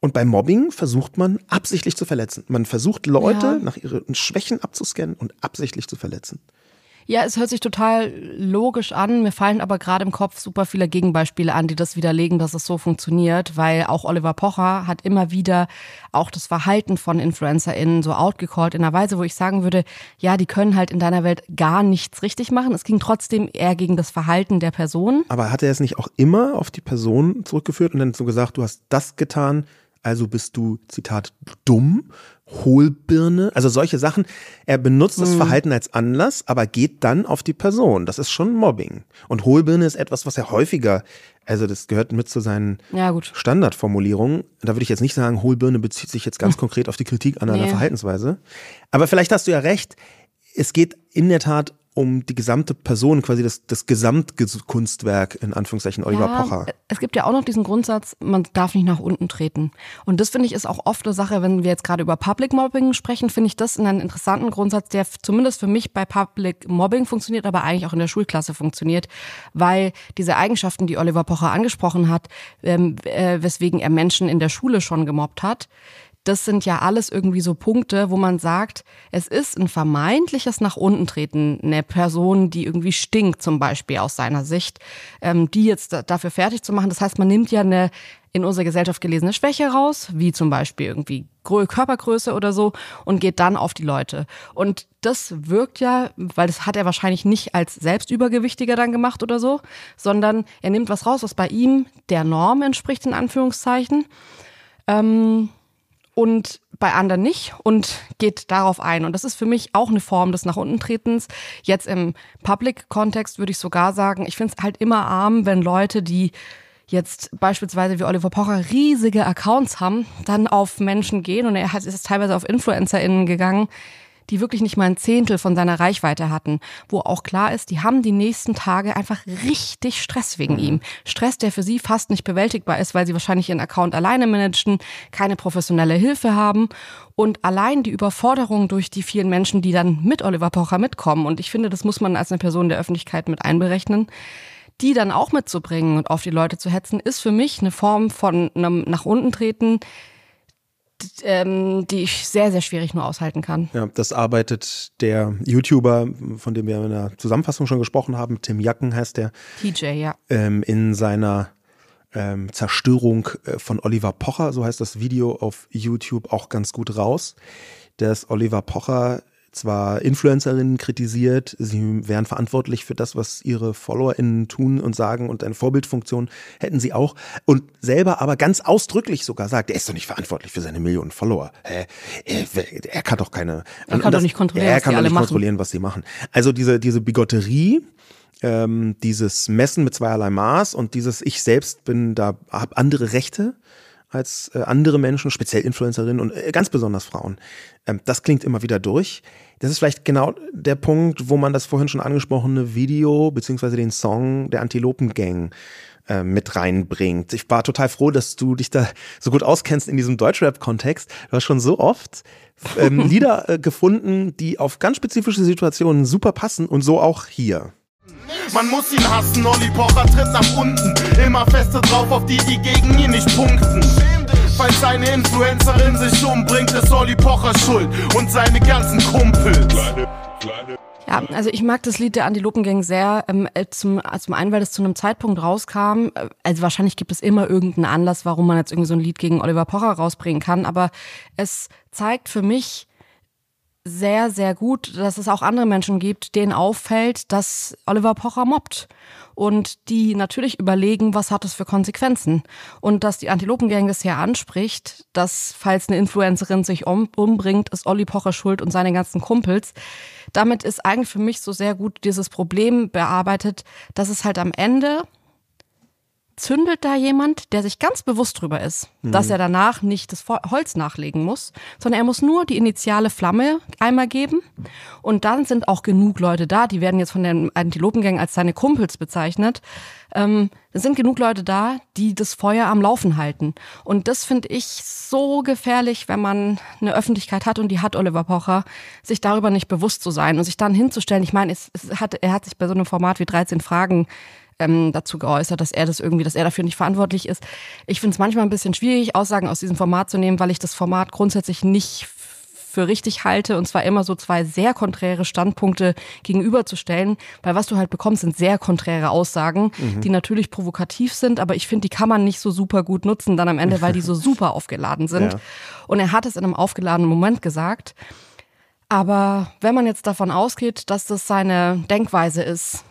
Speaker 2: Und beim Mobbing versucht man absichtlich zu verletzen. Man versucht Leute ja. nach ihren Schwächen abzuscannen und absichtlich zu verletzen.
Speaker 1: Ja, es hört sich total logisch an. Mir fallen aber gerade im Kopf super viele Gegenbeispiele an, die das widerlegen, dass es so funktioniert, weil auch Oliver Pocher hat immer wieder auch das Verhalten von InfluencerInnen so outgecallt in einer Weise, wo ich sagen würde, ja, die können halt in deiner Welt gar nichts richtig machen. Es ging trotzdem eher gegen das Verhalten der Person.
Speaker 2: Aber hat er es nicht auch immer auf die Person zurückgeführt und dann so gesagt, du hast das getan, also bist du, Zitat, dumm, Hohlbirne, also solche Sachen. Er benutzt das mhm. Verhalten als Anlass, aber geht dann auf die Person. Das ist schon Mobbing. Und Hohlbirne ist etwas, was er häufiger, also das gehört mit zu seinen ja, Standardformulierungen. Da würde ich jetzt nicht sagen, Hohlbirne bezieht sich jetzt ganz (laughs) konkret auf die Kritik an einer nee. Verhaltensweise. Aber vielleicht hast du ja recht. Es geht in der Tat um die gesamte Person, quasi das, das Gesamtkunstwerk, in Anführungszeichen, Oliver ja, Pocher.
Speaker 1: Es gibt ja auch noch diesen Grundsatz, man darf nicht nach unten treten. Und das finde ich ist auch oft eine Sache, wenn wir jetzt gerade über Public Mobbing sprechen, finde ich das einen interessanten Grundsatz, der zumindest für mich bei Public Mobbing funktioniert, aber eigentlich auch in der Schulklasse funktioniert, weil diese Eigenschaften, die Oliver Pocher angesprochen hat, ähm, äh, weswegen er Menschen in der Schule schon gemobbt hat, das sind ja alles irgendwie so Punkte, wo man sagt, es ist ein vermeintliches nach unten treten, eine Person, die irgendwie stinkt, zum Beispiel aus seiner Sicht, ähm, die jetzt dafür fertig zu machen. Das heißt, man nimmt ja eine in unserer Gesellschaft gelesene Schwäche raus, wie zum Beispiel irgendwie Körpergröße oder so, und geht dann auf die Leute. Und das wirkt ja, weil das hat er wahrscheinlich nicht als Selbstübergewichtiger dann gemacht oder so, sondern er nimmt was raus, was bei ihm der Norm entspricht, in Anführungszeichen. Ähm, und bei anderen nicht und geht darauf ein. Und das ist für mich auch eine Form des nach unten tretens. Jetzt im Public-Kontext würde ich sogar sagen, ich finde es halt immer arm, wenn Leute, die jetzt beispielsweise wie Oliver Pocher riesige Accounts haben, dann auf Menschen gehen und er hat, ist teilweise auf InfluencerInnen gegangen, die wirklich nicht mal ein Zehntel von seiner Reichweite hatten, wo auch klar ist, die haben die nächsten Tage einfach richtig Stress wegen mhm. ihm. Stress, der für sie fast nicht bewältigbar ist, weil sie wahrscheinlich ihren Account alleine managen, keine professionelle Hilfe haben und allein die Überforderung durch die vielen Menschen, die dann mit Oliver Pocher mitkommen. Und ich finde, das muss man als eine Person der Öffentlichkeit mit einberechnen die dann auch mitzubringen und auf die Leute zu hetzen, ist für mich eine Form von einem nach unten treten, ähm, die ich sehr, sehr schwierig nur aushalten kann.
Speaker 2: Ja, das arbeitet der YouTuber, von dem wir in der Zusammenfassung schon gesprochen haben, Tim Jacken heißt der.
Speaker 1: TJ, ja.
Speaker 2: Ähm, in seiner ähm, Zerstörung äh, von Oliver Pocher, so heißt das Video auf YouTube, auch ganz gut raus. Dass Oliver Pocher zwar Influencerinnen kritisiert, sie wären verantwortlich für das, was ihre FollowerInnen tun und sagen und eine Vorbildfunktion hätten sie auch und selber aber ganz ausdrücklich sogar sagt, er ist doch nicht verantwortlich für seine Millionen Follower. Hä? Er, er kann doch keine.
Speaker 1: Er kann
Speaker 2: das,
Speaker 1: doch nicht kontrollieren,
Speaker 2: er kann
Speaker 1: was,
Speaker 2: doch nicht kontrollieren was sie machen. Also diese, diese Bigotterie, ähm, dieses Messen mit zweierlei Maß und dieses Ich selbst bin da, habe andere Rechte als äh, andere Menschen, speziell Influencerinnen und äh, ganz besonders Frauen. Ähm, das klingt immer wieder durch. Das ist vielleicht genau der Punkt, wo man das vorhin schon angesprochene Video beziehungsweise den Song der Antilopen-Gang äh, mit reinbringt. Ich war total froh, dass du dich da so gut auskennst in diesem Deutschrap-Kontext. Du hast schon so oft ähm, (laughs) Lieder äh, gefunden, die auf ganz spezifische Situationen super passen und so auch hier.
Speaker 3: Man muss ihn hassen, Olli Pocher tritt nach unten. Immer feste drauf auf die, die gegen ihn nicht punkten. Falls seine Influencerin sich umbringt, ist Olli Pocher schuld und seine ganzen Kumpels.
Speaker 1: Ja, also ich mag das Lied der Antilopengang sehr. Ähm, äh, zum, zum einen, weil das zu einem Zeitpunkt rauskam. Äh, also wahrscheinlich gibt es immer irgendeinen Anlass, warum man jetzt irgendwie so ein Lied gegen Oliver Pocher rausbringen kann. Aber es zeigt für mich, sehr, sehr gut, dass es auch andere Menschen gibt, denen auffällt, dass Oliver Pocher mobbt. Und die natürlich überlegen, was hat das für Konsequenzen. Und dass die Antilopengang das ja anspricht, dass falls eine Influencerin sich um, umbringt, ist Olli Pocher schuld und seine ganzen Kumpels. Damit ist eigentlich für mich so sehr gut dieses Problem bearbeitet, dass es halt am Ende zündelt da jemand, der sich ganz bewusst drüber ist, mhm. dass er danach nicht das Holz nachlegen muss, sondern er muss nur die initiale Flamme einmal geben und dann sind auch genug Leute da, die werden jetzt von den Antilopengang als seine Kumpels bezeichnet. Ähm, es sind genug Leute da, die das Feuer am Laufen halten. Und das finde ich so gefährlich, wenn man eine Öffentlichkeit hat und die hat Oliver Pocher, sich darüber nicht bewusst zu sein und sich dann hinzustellen. Ich meine, es, es hat, er hat sich bei so einem Format wie 13 Fragen ähm, dazu geäußert, dass er das irgendwie, dass er dafür nicht verantwortlich ist. Ich finde es manchmal ein bisschen schwierig, Aussagen aus diesem Format zu nehmen, weil ich das Format grundsätzlich nicht für richtig halte und zwar immer so zwei sehr konträre Standpunkte gegenüberzustellen, weil was du halt bekommst, sind sehr konträre Aussagen, mhm. die natürlich provokativ sind, aber ich finde, die kann man nicht so super gut nutzen dann am Ende, weil die so (laughs) super aufgeladen sind. Ja. Und er hat es in einem aufgeladenen Moment gesagt. Aber wenn man jetzt davon ausgeht, dass das seine Denkweise ist,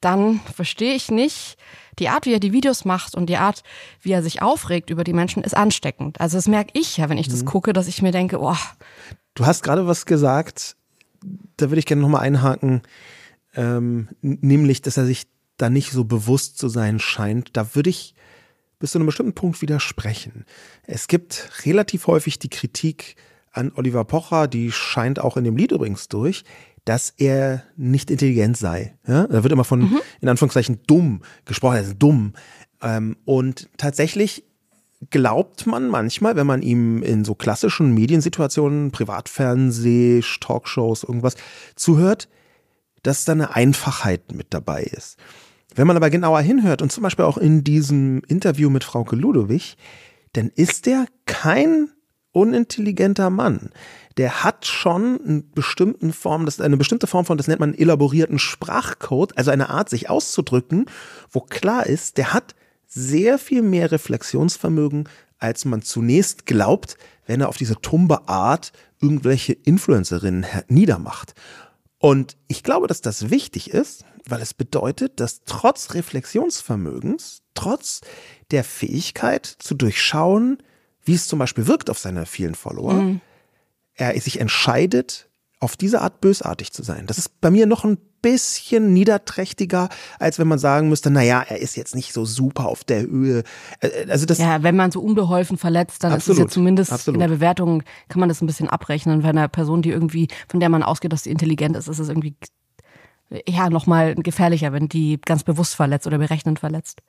Speaker 1: dann verstehe ich nicht, die Art, wie er die Videos macht und die Art, wie er sich aufregt über die Menschen, ist ansteckend. Also das merke ich ja, wenn ich das mhm. gucke, dass ich mir denke, oh.
Speaker 2: Du hast gerade was gesagt, da würde ich gerne nochmal einhaken, ähm, nämlich, dass er sich da nicht so bewusst zu sein scheint. Da würde ich bis zu einem bestimmten Punkt widersprechen. Es gibt relativ häufig die Kritik an Oliver Pocher, die scheint auch in dem Lied übrigens durch, dass er nicht intelligent sei. Ja? Da wird immer von, mhm. in Anführungszeichen, dumm gesprochen, ist dumm. Ähm, und tatsächlich glaubt man manchmal, wenn man ihm in so klassischen Mediensituationen, Privatfernseh, Talkshows, irgendwas zuhört, dass da eine Einfachheit mit dabei ist. Wenn man aber genauer hinhört und zum Beispiel auch in diesem Interview mit Frauke Ludowig, dann ist er kein unintelligenter Mann der hat schon eine bestimmten Form, das eine bestimmte Form von, das nennt man elaborierten Sprachcode, also eine Art, sich auszudrücken, wo klar ist, der hat sehr viel mehr Reflexionsvermögen, als man zunächst glaubt, wenn er auf diese tumbe Art irgendwelche Influencerinnen niedermacht. Und ich glaube, dass das wichtig ist, weil es bedeutet, dass trotz Reflexionsvermögens, trotz der Fähigkeit zu durchschauen, wie es zum Beispiel wirkt auf seine vielen Follower, mhm er sich entscheidet, auf diese Art bösartig zu sein. Das ist bei mir noch ein bisschen niederträchtiger, als wenn man sagen müsste, naja, er ist jetzt nicht so super auf der Höhe.
Speaker 1: Also das ja, wenn man so unbeholfen verletzt, dann absolut, ist es ja zumindest absolut. in der Bewertung, kann man das ein bisschen abrechnen. Bei einer Person, die irgendwie, von der man ausgeht, dass sie intelligent ist, ist es irgendwie ja nochmal gefährlicher, wenn die ganz bewusst verletzt oder berechnend verletzt.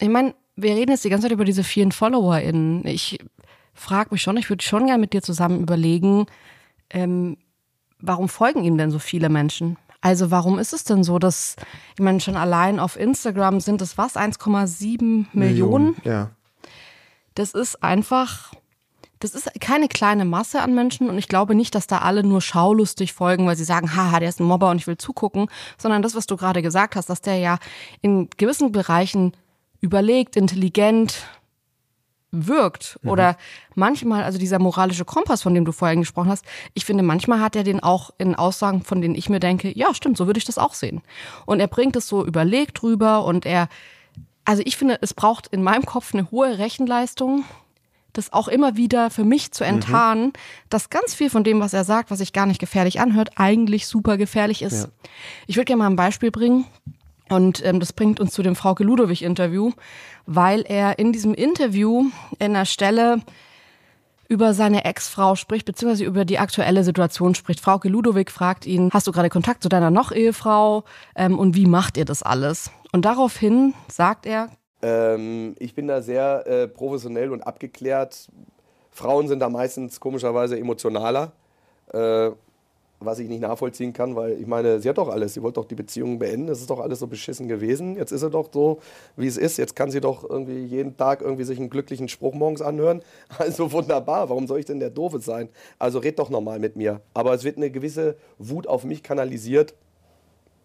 Speaker 1: Ich meine, wir reden jetzt die ganze Zeit über diese vielen FollowerInnen. Ich frage mich schon, ich würde schon gerne mit dir zusammen überlegen, ähm, warum folgen ihm denn so viele Menschen? Also warum ist es denn so, dass, ich meine, schon allein auf Instagram sind es was, 1,7 Millionen? Millionen?
Speaker 2: Ja.
Speaker 1: Das ist einfach, das ist keine kleine Masse an Menschen und ich glaube nicht, dass da alle nur schaulustig folgen, weil sie sagen, haha, der ist ein Mobber und ich will zugucken, sondern das, was du gerade gesagt hast, dass der ja in gewissen Bereichen überlegt, intelligent, wirkt. Mhm. Oder manchmal, also dieser moralische Kompass, von dem du vorhin gesprochen hast, ich finde, manchmal hat er den auch in Aussagen, von denen ich mir denke, ja, stimmt, so würde ich das auch sehen. Und er bringt es so überlegt rüber und er, also ich finde, es braucht in meinem Kopf eine hohe Rechenleistung, das auch immer wieder für mich zu enttarnen, mhm. dass ganz viel von dem, was er sagt, was sich gar nicht gefährlich anhört, eigentlich super gefährlich ist. Ja. Ich würde gerne mal ein Beispiel bringen. Und ähm, das bringt uns zu dem Frauke Ludowig-Interview, weil er in diesem Interview in einer Stelle über seine Ex-Frau spricht, beziehungsweise über die aktuelle Situation spricht. Frauke Ludowig fragt ihn, hast du gerade Kontakt zu deiner Noch-Ehefrau ähm, und wie macht ihr das alles? Und daraufhin sagt er,
Speaker 4: ähm, ich bin da sehr äh, professionell und abgeklärt. Frauen sind da meistens komischerweise emotionaler. Äh, was ich nicht nachvollziehen kann, weil ich meine, sie hat doch alles. Sie wollte doch die Beziehung beenden. Es ist doch alles so beschissen gewesen. Jetzt ist sie doch so, wie es ist. Jetzt kann sie doch irgendwie jeden Tag irgendwie sich einen glücklichen Spruch morgens anhören. (laughs) Also wunderbar. Warum soll ich denn der Doofe sein? Also red doch nochmal mit mir. Aber es wird eine gewisse Wut auf mich kanalisiert,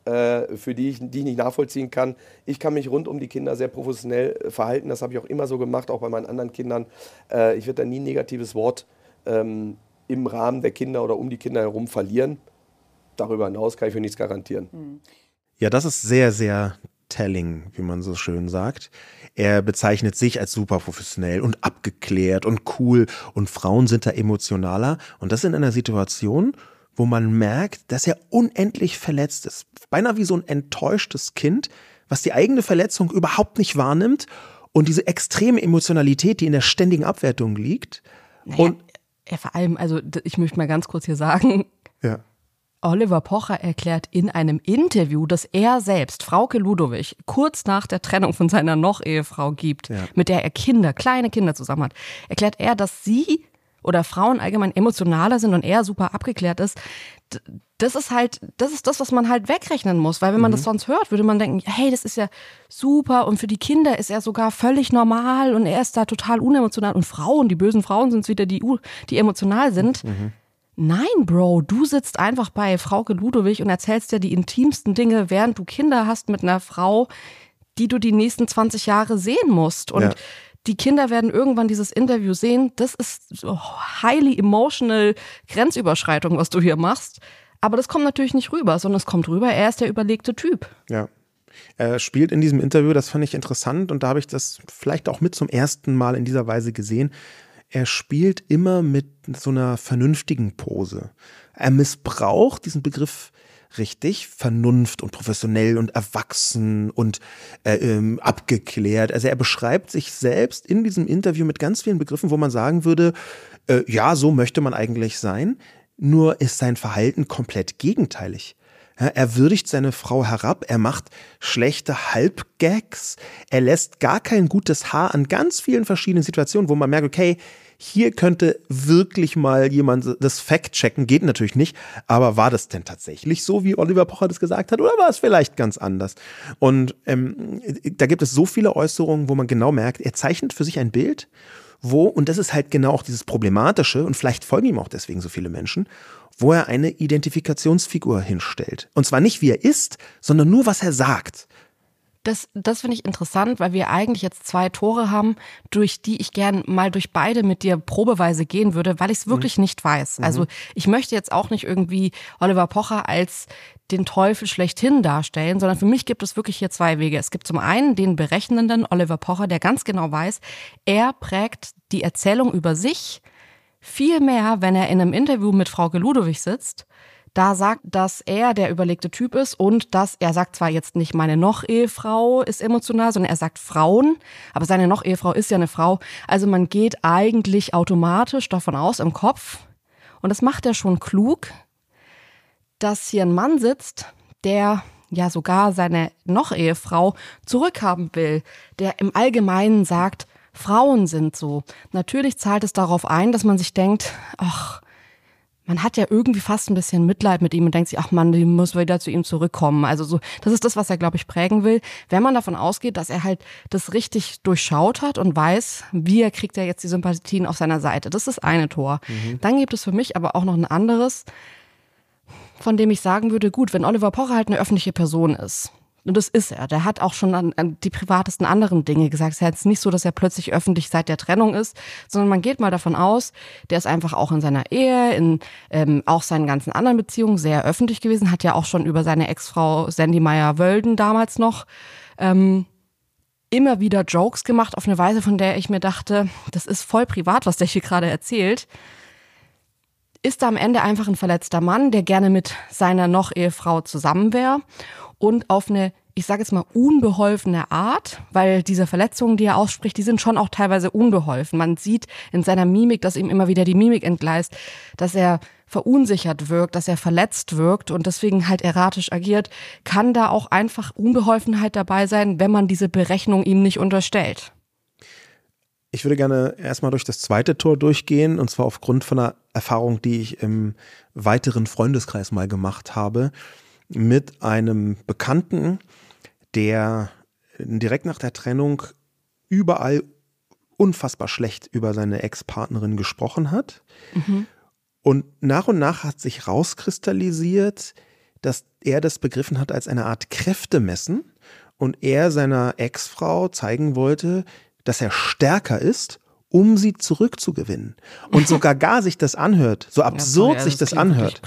Speaker 4: äh, für die ich, die ich nicht nachvollziehen kann. Ich kann mich rund um die Kinder sehr professionell äh, verhalten. Das habe ich auch immer so gemacht, auch bei meinen anderen Kindern. Äh, ich werde da nie ein negatives Wort ähm, im Rahmen der Kinder oder um die Kinder herum verlieren. Darüber hinaus kann ich für nichts garantieren.
Speaker 2: Ja, das ist sehr, sehr telling, wie man so schön sagt. Er bezeichnet sich als super professionell und abgeklärt und cool und Frauen sind da emotionaler und das in einer Situation, wo man merkt, dass er unendlich verletzt ist. Beinahe wie so ein enttäuschtes Kind, was die eigene Verletzung überhaupt nicht wahrnimmt und diese extreme Emotionalität, die in der ständigen Abwertung liegt.
Speaker 1: Naja,
Speaker 2: und
Speaker 1: ja, vor allem, also ich möchte mal ganz kurz hier sagen,
Speaker 2: ja.
Speaker 1: Oliver Pocher erklärt in einem Interview, dass er selbst, Frauke Ludowig, kurz nach der Trennung von seiner Noch-Ehefrau gibt,
Speaker 2: Ja.
Speaker 1: mit der er Kinder, kleine Kinder zusammen hat, erklärt er, dass sie oder Frauen allgemein emotionaler sind und er super abgeklärt ist. Das ist halt, das ist das, was man halt wegrechnen muss, weil wenn man das sonst hört, würde man denken, hey, das ist ja super und für die Kinder ist er sogar völlig normal und er ist da total unemotional und Frauen, die bösen Frauen sind es wieder, die, die emotional sind. Nein, Bro, du sitzt einfach bei Frauke Ludowig und erzählst dir die intimsten Dinge, während du Kinder hast mit einer Frau, die du die nächsten 20 Jahre sehen musst. Und
Speaker 2: Ja.
Speaker 1: Die Kinder werden irgendwann dieses Interview sehen. Das ist so highly emotional Grenzüberschreitung, was du hier machst. Aber das kommt natürlich nicht rüber, sondern es kommt rüber, er ist der überlegte Typ.
Speaker 2: Ja. Er spielt in diesem Interview, das fand ich interessant und da habe ich das vielleicht auch mit zum ersten Mal in dieser Weise gesehen. Er spielt immer mit so einer vernünftigen Pose. Er missbraucht diesen Begriff richtig, Vernunft und professionell und erwachsen und äh, ähm, abgeklärt. Also er beschreibt sich selbst in diesem Interview mit ganz vielen Begriffen, wo man sagen würde, äh, ja, so möchte man eigentlich sein, nur ist sein Verhalten komplett gegenteilig. Ja, er würdigt seine Frau herab, er macht schlechte Halbgags, er lässt gar kein gutes Haar an ganz vielen verschiedenen Situationen, wo man merkt, okay, hier könnte wirklich mal jemand das Fact checken, geht natürlich nicht, aber war das denn tatsächlich so, wie Oliver Pocher das gesagt hat, oder war es vielleicht ganz anders? Und ähm, da gibt es so viele Äußerungen, wo man genau merkt, er zeichnet für sich ein Bild, wo, und das ist halt genau auch dieses Problematische, und vielleicht folgen ihm auch deswegen so viele Menschen, wo er eine Identifikationsfigur hinstellt. Und zwar nicht, wie er ist, sondern nur, was er sagt.
Speaker 1: Das, das finde ich interessant, weil wir eigentlich jetzt zwei Tore haben, durch die ich gern mal durch beide mit dir probeweise gehen würde, weil ich es wirklich nicht weiß. Also ich möchte jetzt auch nicht irgendwie Oliver Pocher als den Teufel schlechthin darstellen, sondern für mich gibt es wirklich hier zwei Wege. Es gibt zum einen den berechnenden Oliver Pocher, der ganz genau weiß, er prägt die Erzählung über sich viel mehr, wenn er in einem Interview mit Frau Ludowig sitzt, da sagt, dass er der überlegte Typ ist und dass er sagt zwar jetzt nicht meine Noch-Ehefrau ist emotional, sondern er sagt Frauen, aber seine Noch-Ehefrau ist ja eine Frau. Also man geht eigentlich automatisch davon aus im Kopf, und das macht er schon klug, dass hier ein Mann sitzt, der ja sogar seine Noch-Ehefrau zurückhaben will, der im Allgemeinen sagt, Frauen sind so. Natürlich zahlt es darauf ein, dass man sich denkt, ach, man hat ja irgendwie fast ein bisschen Mitleid mit ihm und denkt sich, ach man, die muss wieder zu ihm zurückkommen. Also so, das ist das, was er, glaube ich, prägen will. Wenn man davon ausgeht, dass er halt das richtig durchschaut hat und weiß, wie er kriegt er jetzt die Sympathien auf seiner Seite. Das ist das eine Tor. Dann gibt es für mich aber auch noch ein anderes, von dem ich sagen würde, gut, wenn Oliver Pocher halt eine öffentliche Person ist, und das ist er, der hat auch schon an, an die privatesten anderen Dinge gesagt. Es ist jetzt nicht so, dass er plötzlich öffentlich seit der Trennung ist, sondern man geht mal davon aus, der ist einfach auch in seiner Ehe, in ähm, auch seinen ganzen anderen Beziehungen sehr öffentlich gewesen, hat ja auch schon über seine Ex-Frau Sandy Meyer-Wölden damals noch ähm, immer wieder Jokes gemacht auf eine Weise, von der ich mir dachte, das ist voll privat, was der hier gerade erzählt. Ist da am Ende einfach ein verletzter Mann, der gerne mit seiner Noch-Ehefrau zusammen wäre und auf eine, ich sage jetzt mal, unbeholfene Art, weil diese Verletzungen, die er ausspricht, die sind schon auch teilweise unbeholfen. Man sieht in seiner Mimik, dass ihm immer wieder die Mimik entgleist, dass er verunsichert wirkt, dass er verletzt wirkt und deswegen halt erratisch agiert, kann da auch einfach Unbeholfenheit dabei sein, wenn man diese Berechnung ihm nicht unterstellt.
Speaker 2: Ich würde gerne erstmal durch das zweite Tor durchgehen, und zwar aufgrund von einer Erfahrung, die ich im weiteren Freundeskreis mal gemacht habe, mit einem Bekannten, der direkt nach der Trennung überall unfassbar schlecht über seine Ex-Partnerin gesprochen hat. Mhm. Und nach und nach hat sich rauskristallisiert, dass er das begriffen hat als eine Art Kräftemessen und er seiner Ex-Frau zeigen wollte, dass er stärker ist, um sie zurückzugewinnen. Und (laughs) sogar gar sich das anhört, so absurd ja, sich das, das anhört,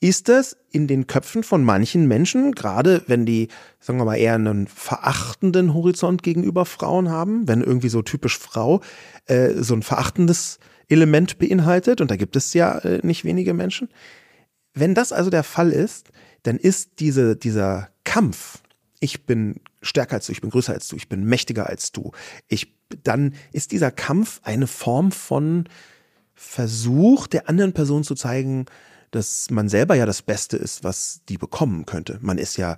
Speaker 2: ist das in den Köpfen von manchen Menschen, gerade wenn die, sagen wir mal, eher einen verachtenden Horizont gegenüber Frauen haben, wenn irgendwie so typisch Frau äh, so ein verachtendes Element beinhaltet, und da gibt es ja äh, nicht wenige Menschen. Wenn das also der Fall ist, dann ist diese, dieser Kampf, ich bin stärker als du, ich bin größer als du, ich bin mächtiger als du, ich, dann ist dieser Kampf eine Form von Versuch der anderen Person zu zeigen, dass man selber ja das Beste ist, was die bekommen könnte. Man ist ja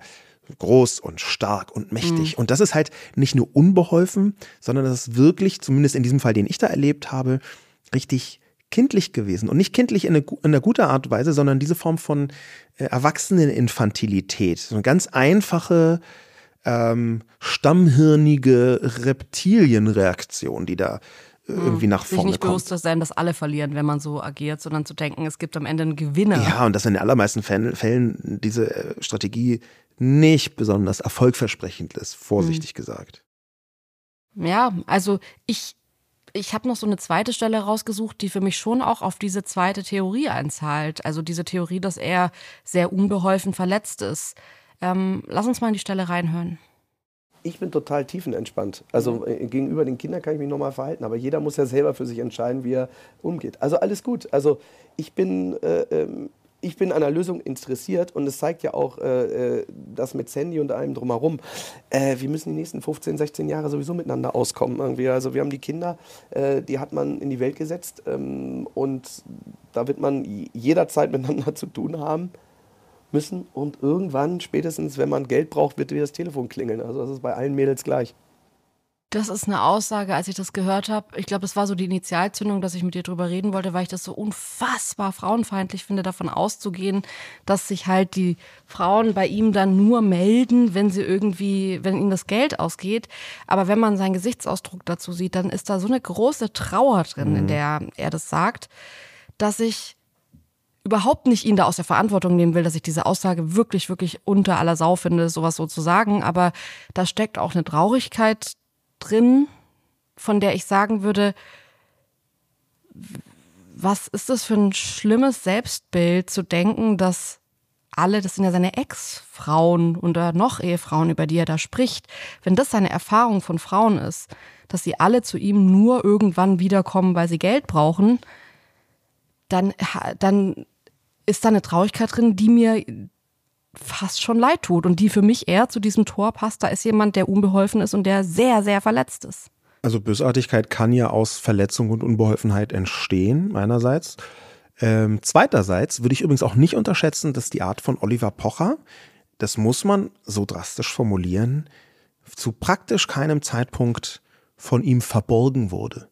Speaker 2: groß und stark und mächtig. Mhm. Und das ist halt nicht nur unbeholfen, sondern das ist wirklich, zumindest in diesem Fall, den ich da erlebt habe, richtig kindlich gewesen. Und nicht kindlich in, eine, in einer guten Art und Weise, sondern diese Form von äh, Erwachseneninfantilität. So eine ganz einfache, ähm, stammhirnige Reptilienreaktion, die da irgendwie nach vorne
Speaker 1: Sich nicht
Speaker 2: kommt.
Speaker 1: bewusst sein, dass alle verlieren, wenn man so agiert, sondern zu denken, es gibt am Ende einen Gewinner.
Speaker 2: Ja, und dass in den allermeisten Fällen diese äh, Strategie nicht besonders erfolgversprechend ist, vorsichtig mhm. gesagt.
Speaker 1: Ja, also ich, ich habe noch so eine zweite Stelle rausgesucht, die für mich schon auch auf diese zweite Theorie einzahlt. Also diese Theorie, dass er sehr unbeholfen verletzt ist. Ähm, lass uns mal in die Stelle reinhören
Speaker 4: ich bin total tiefenentspannt. Also äh, gegenüber den Kindern kann ich mich normal verhalten, aber jeder muss ja selber für sich entscheiden, wie er umgeht. Also alles gut. Also ich bin, äh, ähm, ich bin an einer Lösung interessiert und es zeigt ja auch äh, äh das mit Sandy und allem drumherum. Äh, wir müssen die nächsten 15, 16 Jahre sowieso miteinander auskommen. Irgendwie. Also wir haben die Kinder, äh, die hat man in die Welt gesetzt ähm, und da wird man jederzeit (laughs) miteinander zu tun haben müssen und irgendwann, spätestens wenn man Geld braucht, wird wieder das Telefon klingeln. Also das ist bei allen Mädels gleich.
Speaker 1: Das ist eine Aussage, als ich das gehört habe. Ich glaube, es war so die Initialzündung, dass ich mit dir drüber reden wollte, weil ich das so unfassbar frauenfeindlich finde, davon auszugehen, dass sich halt die Frauen bei ihm dann nur melden, wenn sie irgendwie, wenn ihnen das Geld ausgeht. Aber wenn man seinen Gesichtsausdruck dazu sieht, dann ist da so eine große Trauer drin, mhm. in der er das sagt, dass ich überhaupt nicht ihn da aus der Verantwortung nehmen will, dass ich diese Aussage wirklich, wirklich unter aller Sau finde, sowas so zu sagen. Aber da steckt auch eine Traurigkeit drin, von der ich sagen würde, was ist das für ein schlimmes Selbstbild zu denken, dass alle, das sind ja seine Ex-Frauen oder noch Ehefrauen, über die er da spricht, wenn das seine Erfahrung von Frauen ist, dass sie alle zu ihm nur irgendwann wiederkommen, weil sie Geld brauchen, dann, dann ist da eine Traurigkeit drin, die mir fast schon leid tut und die für mich eher zu diesem Tor passt. Da ist jemand, der unbeholfen ist und der sehr, sehr verletzt ist.
Speaker 2: Also Bösartigkeit kann ja aus Verletzung und Unbeholfenheit entstehen, meinerseits. Ähm, zweiterseits würde ich übrigens auch nicht unterschätzen, dass die Art von Oliver Pocher, das muss man so drastisch formulieren, zu praktisch keinem Zeitpunkt von ihm verborgen wurde.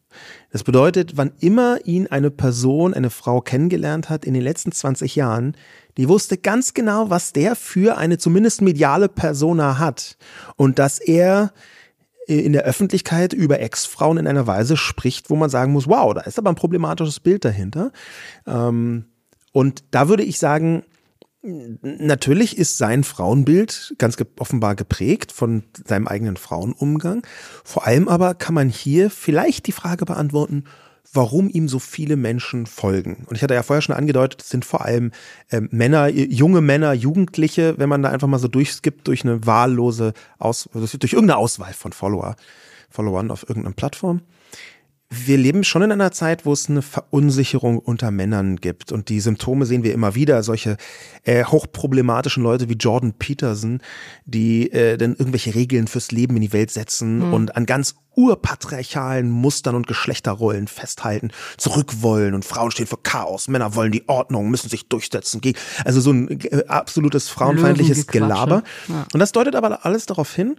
Speaker 2: Das bedeutet, wann immer ihn eine Person, eine Frau kennengelernt hat in den letzten 20 Jahren, die wusste ganz genau, was der für eine zumindest mediale Persona hat und dass er in der Öffentlichkeit über Ex-Frauen in einer Weise spricht, wo man sagen muss, wow, da ist aber ein problematisches Bild dahinter. Ähm, und da würde ich sagen, Natürlich ist sein Frauenbild ganz offenbar geprägt von seinem eigenen Frauenumgang. Vor allem aber kann man hier vielleicht die Frage beantworten, warum ihm so viele Menschen folgen. Und ich hatte ja vorher schon angedeutet, es sind vor allem äh, Männer, junge Männer, Jugendliche, wenn man da einfach mal so durchskippt durch eine wahllose Aus, durch irgendeine Auswahl von Follower, Followern auf irgendeiner Plattform wir leben schon in einer Zeit, wo es eine Verunsicherung unter Männern gibt. Und die Symptome sehen wir immer wieder. Solche äh, hochproblematischen Leute wie Jordan Peterson, die äh, dann irgendwelche Regeln fürs Leben in die Welt setzen mhm. und an ganz urpatriarchalen Mustern und Geschlechterrollen festhalten, zurück wollen und Frauen stehen für Chaos, Männer wollen die Ordnung, müssen sich durchsetzen. Also so ein äh, absolutes frauenfeindliches Gelaber. Ja. Und das deutet aber alles darauf hin,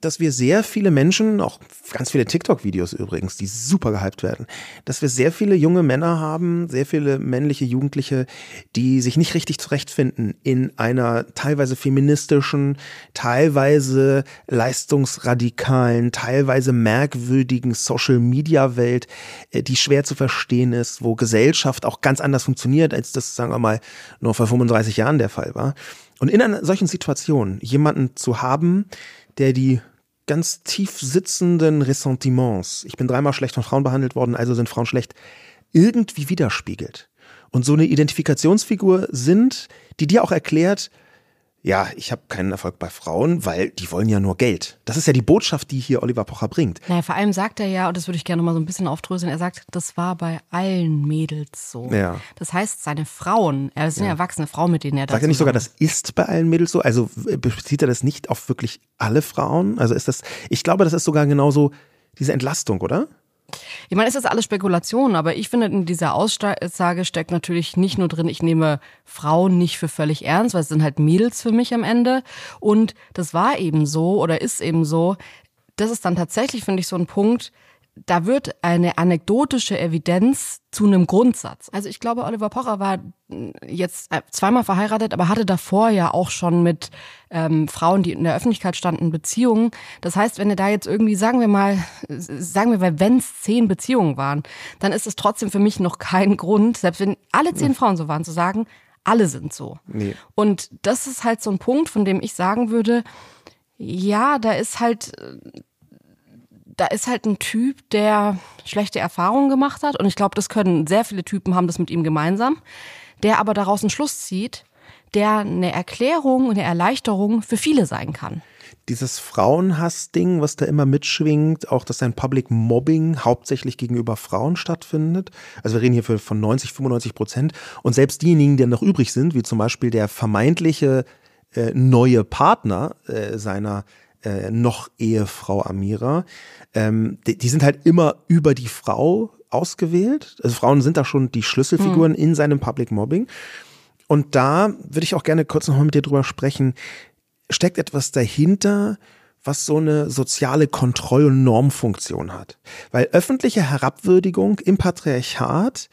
Speaker 2: dass wir sehr viele Menschen, auch ganz viele TikTok-Videos übrigens, die super gehypt werden, dass wir sehr viele junge Männer haben, sehr viele männliche Jugendliche, die sich nicht richtig zurechtfinden in einer teilweise feministischen, teilweise leistungsradikalen, teilweise merkwürdigen Social-Media-Welt, äh, die schwer zu verstehen ist, wo Gesellschaft auch ganz anders funktioniert, als das, sagen wir mal, nur vor 35 Jahren der Fall war. Und in einer solchen Situation jemanden zu haben, der die ganz tief sitzenden Ressentiments, ich bin dreimal schlecht von Frauen behandelt worden, also sind Frauen schlecht, irgendwie widerspiegelt. Und so eine Identifikationsfigur sind, die dir auch erklärt, ja, ich habe keinen Erfolg bei Frauen, weil die wollen ja nur Geld. Das ist ja die Botschaft, die hier Oliver Pocher bringt.
Speaker 1: Naja, vor allem sagt er ja, und das würde ich gerne noch mal so ein bisschen aufdröseln, er sagt, das war bei allen Mädels so.
Speaker 2: Ja.
Speaker 1: Das heißt, seine Frauen, er sind ja. erwachsene Frauen, mit denen er da
Speaker 2: Sagt er nicht sogar, das ist bei allen Mädels so? Also bezieht er das nicht auf wirklich alle Frauen? Also ist das, ich glaube, das ist sogar genauso diese Entlastung, oder?
Speaker 1: Ich meine, es ist alles Spekulation, aber ich finde, in dieser Aussage steckt natürlich nicht nur drin, ich nehme Frauen nicht für völlig ernst, weil es sind halt Mädels für mich am Ende. Und das war eben so oder ist eben so. Das ist dann tatsächlich, finde ich, so ein Punkt, da wird eine anekdotische Evidenz zu einem Grundsatz. Also ich glaube, Oliver Pocher war jetzt äh, zweimal verheiratet, aber hatte davor ja auch schon mit ähm, Frauen, die in der Öffentlichkeit standen, Beziehungen. Das heißt, wenn er da jetzt irgendwie, sagen wir mal, sagen wir mal, wenn es zehn Beziehungen waren, dann ist es trotzdem für mich noch kein Grund, selbst wenn alle zehn Frauen so waren, zu sagen, alle sind so.
Speaker 2: Nee.
Speaker 1: Und das ist halt so ein Punkt, von dem ich sagen würde, ja, da ist halt da ist halt ein Typ, der schlechte Erfahrungen gemacht hat. Und ich glaube, das können sehr viele Typen haben das mit ihm gemeinsam, der aber daraus einen Schluss zieht, der eine Erklärung, eine Erleichterung für viele sein kann.
Speaker 2: Dieses Frauenhass-Ding, was da immer mitschwingt, auch dass ein Public Mobbing hauptsächlich gegenüber Frauen stattfindet. Also wir reden hier von 90, 95 Prozent. Und selbst diejenigen, die noch übrig sind, wie zum Beispiel der vermeintliche äh, neue Partner äh, seiner äh, noch Ehefrau Amira, ähm, die, die, sind halt immer über die Frau ausgewählt. Also Frauen sind da schon die Schlüsselfiguren mhm. in seinem Public Mobbing. Und da würde ich auch gerne kurz nochmal mit dir drüber sprechen. Steckt etwas dahinter, was so eine soziale Kontroll- und Normfunktion hat? Weil öffentliche Herabwürdigung im Patriarchat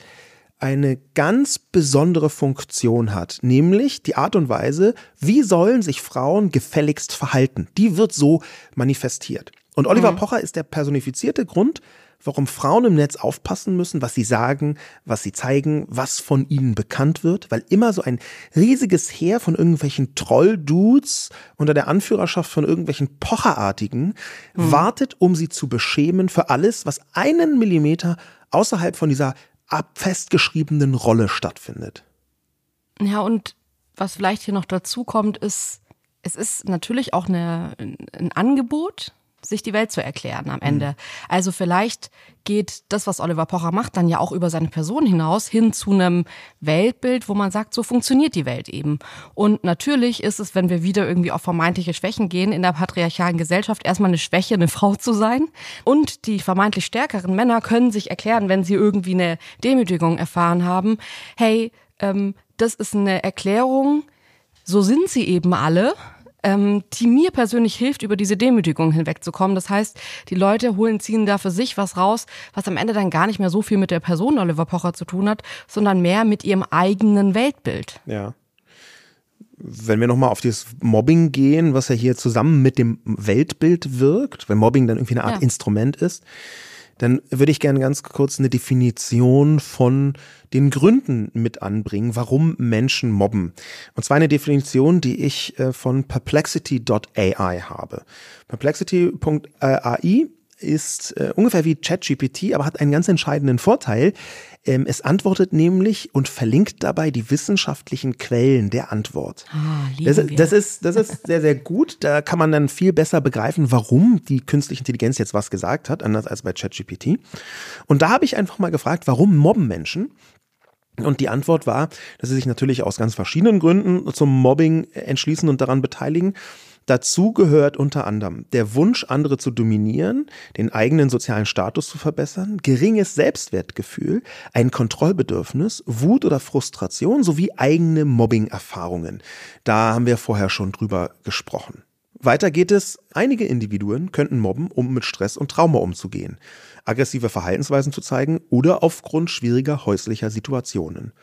Speaker 2: eine ganz besondere Funktion hat, nämlich die Art und Weise, wie sollen sich Frauen gefälligst verhalten. Die wird so manifestiert. Und Oliver mhm. Pocher ist der personifizierte Grund, warum Frauen im Netz aufpassen müssen, was sie sagen, was sie zeigen, was von ihnen bekannt wird, weil immer so ein riesiges Heer von irgendwelchen Trolldudes unter der Anführerschaft von irgendwelchen Pocherartigen mhm. wartet, um sie zu beschämen für alles, was einen Millimeter außerhalb von dieser ab festgeschriebenen Rolle stattfindet.
Speaker 1: Ja, und was vielleicht hier noch dazu kommt, ist, es ist natürlich auch eine, ein Angebot, sich die Welt zu erklären am Ende. Mhm. Also vielleicht geht das, was Oliver Pocher macht, dann ja auch über seine Person hinaus hin zu einem Weltbild, wo man sagt, so funktioniert die Welt eben. Und natürlich ist es, wenn wir wieder irgendwie auf vermeintliche Schwächen gehen, in der patriarchalen Gesellschaft erstmal eine Schwäche, eine Frau zu sein. Und die vermeintlich stärkeren Männer können sich erklären, wenn sie irgendwie eine Demütigung erfahren haben, hey, ähm, das ist eine Erklärung, so sind sie eben alle ähm, die mir persönlich hilft, über diese Demütigung hinwegzukommen. Das heißt, die Leute holen, ziehen da für sich was raus, was am Ende dann gar nicht mehr so viel mit der Person Oliver Pocher zu tun hat, sondern mehr mit ihrem eigenen Weltbild.
Speaker 2: Ja. Wenn wir nochmal auf dieses Mobbing gehen, was ja hier zusammen mit dem Weltbild wirkt, weil Mobbing dann irgendwie eine Art ja. Instrument ist, dann würde ich gerne ganz kurz eine Definition von den Gründen mit anbringen, warum Menschen mobben. Und zwar eine Definition, die ich äh, von perplexity.ai habe. Perplexity.ai ist äh, ungefähr wie ChatGPT, aber hat einen ganz entscheidenden Vorteil. Ähm, es antwortet nämlich und verlinkt dabei die wissenschaftlichen Quellen der Antwort.
Speaker 1: Ah,
Speaker 2: das, das, ist, das ist sehr, sehr gut. Da kann man dann viel besser begreifen, warum die künstliche Intelligenz jetzt was gesagt hat, anders als bei ChatGPT. Und da habe ich einfach mal gefragt, warum mobben Menschen? Und die Antwort war, dass sie sich natürlich aus ganz verschiedenen Gründen zum Mobbing entschließen und daran beteiligen. Dazu gehört unter anderem der Wunsch, andere zu dominieren, den eigenen sozialen Status zu verbessern, geringes Selbstwertgefühl, ein Kontrollbedürfnis, Wut oder Frustration sowie eigene Mobbing-Erfahrungen. Da haben wir vorher schon drüber gesprochen. Weiter geht es, einige Individuen könnten mobben, um mit Stress und Trauma umzugehen, aggressive Verhaltensweisen zu zeigen oder aufgrund schwieriger häuslicher Situationen.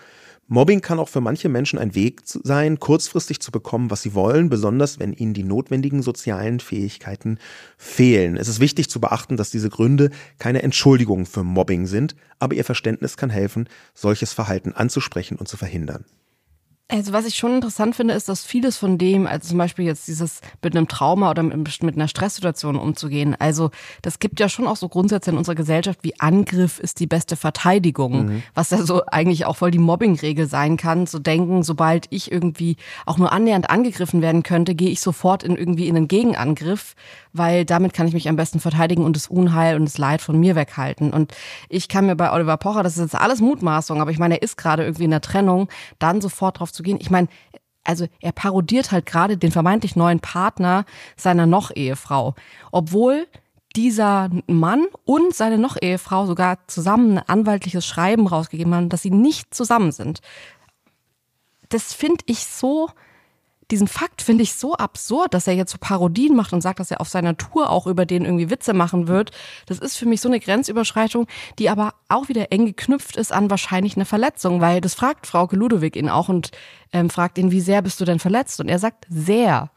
Speaker 2: Mobbing kann auch für manche Menschen ein Weg sein, kurzfristig zu bekommen, was sie wollen, besonders wenn ihnen die notwendigen sozialen Fähigkeiten fehlen. Es ist wichtig zu beachten, dass diese Gründe keine Entschuldigung für Mobbing sind, aber ihr Verständnis kann helfen, solches Verhalten anzusprechen und zu verhindern.
Speaker 1: Also was ich schon interessant finde, ist, dass vieles von dem, also zum Beispiel jetzt dieses mit einem Trauma oder mit, mit einer Stresssituation umzugehen, also das gibt ja schon auch so Grundsätze in unserer Gesellschaft wie Angriff ist die beste Verteidigung, mhm. was ja so eigentlich auch voll die Mobbing-Regel sein kann, zu so denken, sobald ich irgendwie auch nur annähernd angegriffen werden könnte, gehe ich sofort in irgendwie in einen Gegenangriff, weil damit kann ich mich am besten verteidigen und das Unheil und das Leid von mir weghalten. Und ich kann mir bei Oliver Pocher, das ist jetzt alles Mutmaßung, aber ich meine, er ist gerade irgendwie in der Trennung, dann sofort drauf zu gehen. Ich meine, also er parodiert halt gerade den vermeintlich neuen Partner seiner Noch-Ehefrau, obwohl dieser Mann und seine Noch-Ehefrau sogar zusammen ein anwaltliches Schreiben rausgegeben haben, dass sie nicht zusammen sind. Das finde ich so diesen Fakt finde ich so absurd, dass er jetzt so Parodien macht und sagt, dass er auf seiner Tour auch über den irgendwie Witze machen wird. Das ist für mich so eine Grenzüberschreitung, die aber auch wieder eng geknüpft ist an wahrscheinlich eine Verletzung, weil das fragt Frauke Ludowig ihn auch und ähm, fragt ihn, wie sehr bist du denn verletzt? Und er sagt, sehr.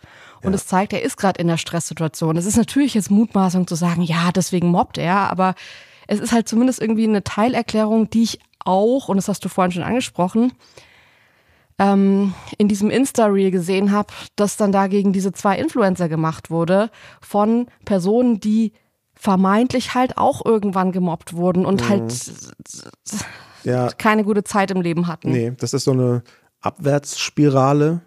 Speaker 1: Und es zeigt, er ist gerade in der Stresssituation. Es ist natürlich jetzt Mutmaßung zu sagen, ja, deswegen mobbt er, aber es ist halt zumindest irgendwie eine Teilerklärung, die ich auch, und das hast du vorhin schon angesprochen, ähm, in diesem Insta-Reel gesehen habe, dass dann dagegen diese zwei Influencer gemacht wurde von Personen, die vermeintlich halt auch irgendwann gemobbt wurden und mhm. halt ja. keine gute Zeit im Leben hatten.
Speaker 2: Nee, das ist so eine Abwärtsspirale.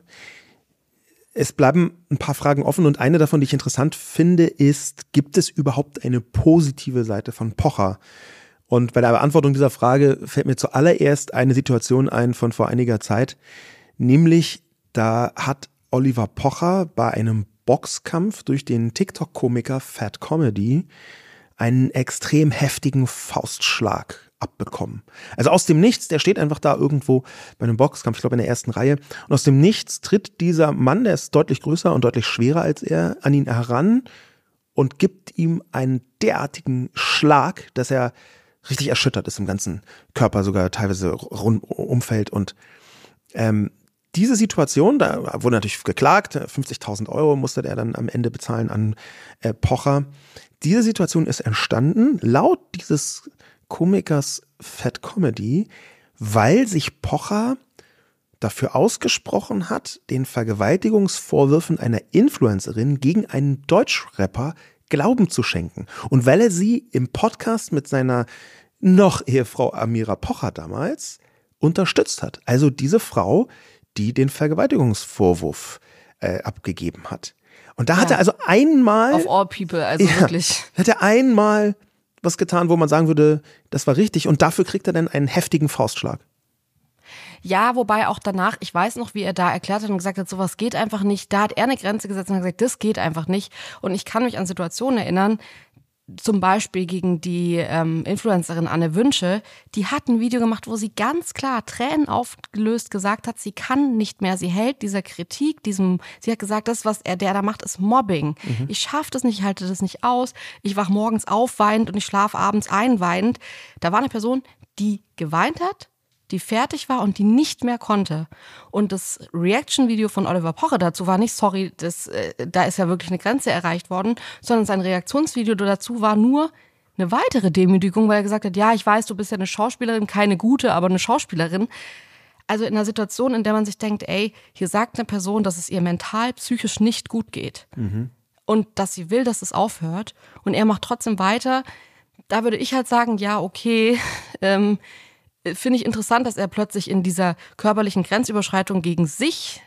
Speaker 2: Es bleiben ein paar Fragen offen und eine davon, die ich interessant finde, ist, gibt es überhaupt eine positive Seite von Pocher? Und bei der Beantwortung dieser Frage fällt mir zuallererst eine Situation ein von vor einiger Zeit, nämlich da hat Oliver Pocher bei einem Boxkampf durch den TikTok-Komiker Fat Comedy einen extrem heftigen Faustschlag abbekommen. Also aus dem Nichts, der steht einfach da irgendwo bei einem Boxkampf, ich glaube in der ersten Reihe, und aus dem Nichts tritt dieser Mann, der ist deutlich größer und deutlich schwerer als er, an ihn heran und gibt ihm einen derartigen Schlag, dass er richtig erschüttert ist im ganzen Körper, sogar teilweise rund umfällt. Und ähm, diese Situation, da wurde natürlich geklagt, 50.000 Euro musste der dann am Ende bezahlen an äh, Pocher. Diese Situation ist entstanden, laut dieses Komikers Fat Comedy, weil sich Pocher dafür ausgesprochen hat, den Vergewaltigungsvorwürfen einer Influencerin gegen einen Deutschrapper Glauben zu schenken. Und weil er sie im Podcast mit seiner noch Ehefrau Amira Pocher damals unterstützt hat. Also diese Frau, die den Vergewaltigungsvorwurf äh, abgegeben hat. Und da ja. hat er also einmal.
Speaker 1: Of all people, also ja, wirklich.
Speaker 2: Hat er einmal was getan, wo man sagen würde, das war richtig und dafür kriegt er dann einen heftigen Faustschlag.
Speaker 1: Ja, wobei auch danach, ich weiß noch, wie er da erklärt hat und gesagt hat, sowas geht einfach nicht. Da hat er eine Grenze gesetzt und hat gesagt, das geht einfach nicht. Und ich kann mich an Situationen erinnern, zum Beispiel gegen die ähm, Influencerin Anne Wünsche, die hat ein Video gemacht, wo sie ganz klar Tränen aufgelöst gesagt hat, sie kann nicht mehr, sie hält dieser Kritik, diesem, sie hat gesagt, das, was er der da macht, ist Mobbing. Mhm. Ich schaffe das nicht, ich halte das nicht aus, ich wach morgens auf weinend und ich schlafe abends ein weinend. Da war eine Person, die geweint hat, die fertig war und die nicht mehr konnte. Und das Reaction-Video von Oliver Pocher dazu war nicht, sorry, das, äh, da ist ja wirklich eine Grenze erreicht worden, sondern sein Reaktionsvideo dazu war nur eine weitere Demütigung, weil er gesagt hat, ja, ich weiß, du bist ja eine Schauspielerin, keine gute, aber eine Schauspielerin. Also in einer Situation, in der man sich denkt, ey, hier sagt eine Person, dass es ihr mental, psychisch nicht gut geht. Mhm. Und dass sie will, dass es aufhört. Und er macht trotzdem weiter. Da würde ich halt sagen, ja, okay, (laughs) ähm, finde ich interessant, dass er plötzlich in dieser körperlichen Grenzüberschreitung gegen sich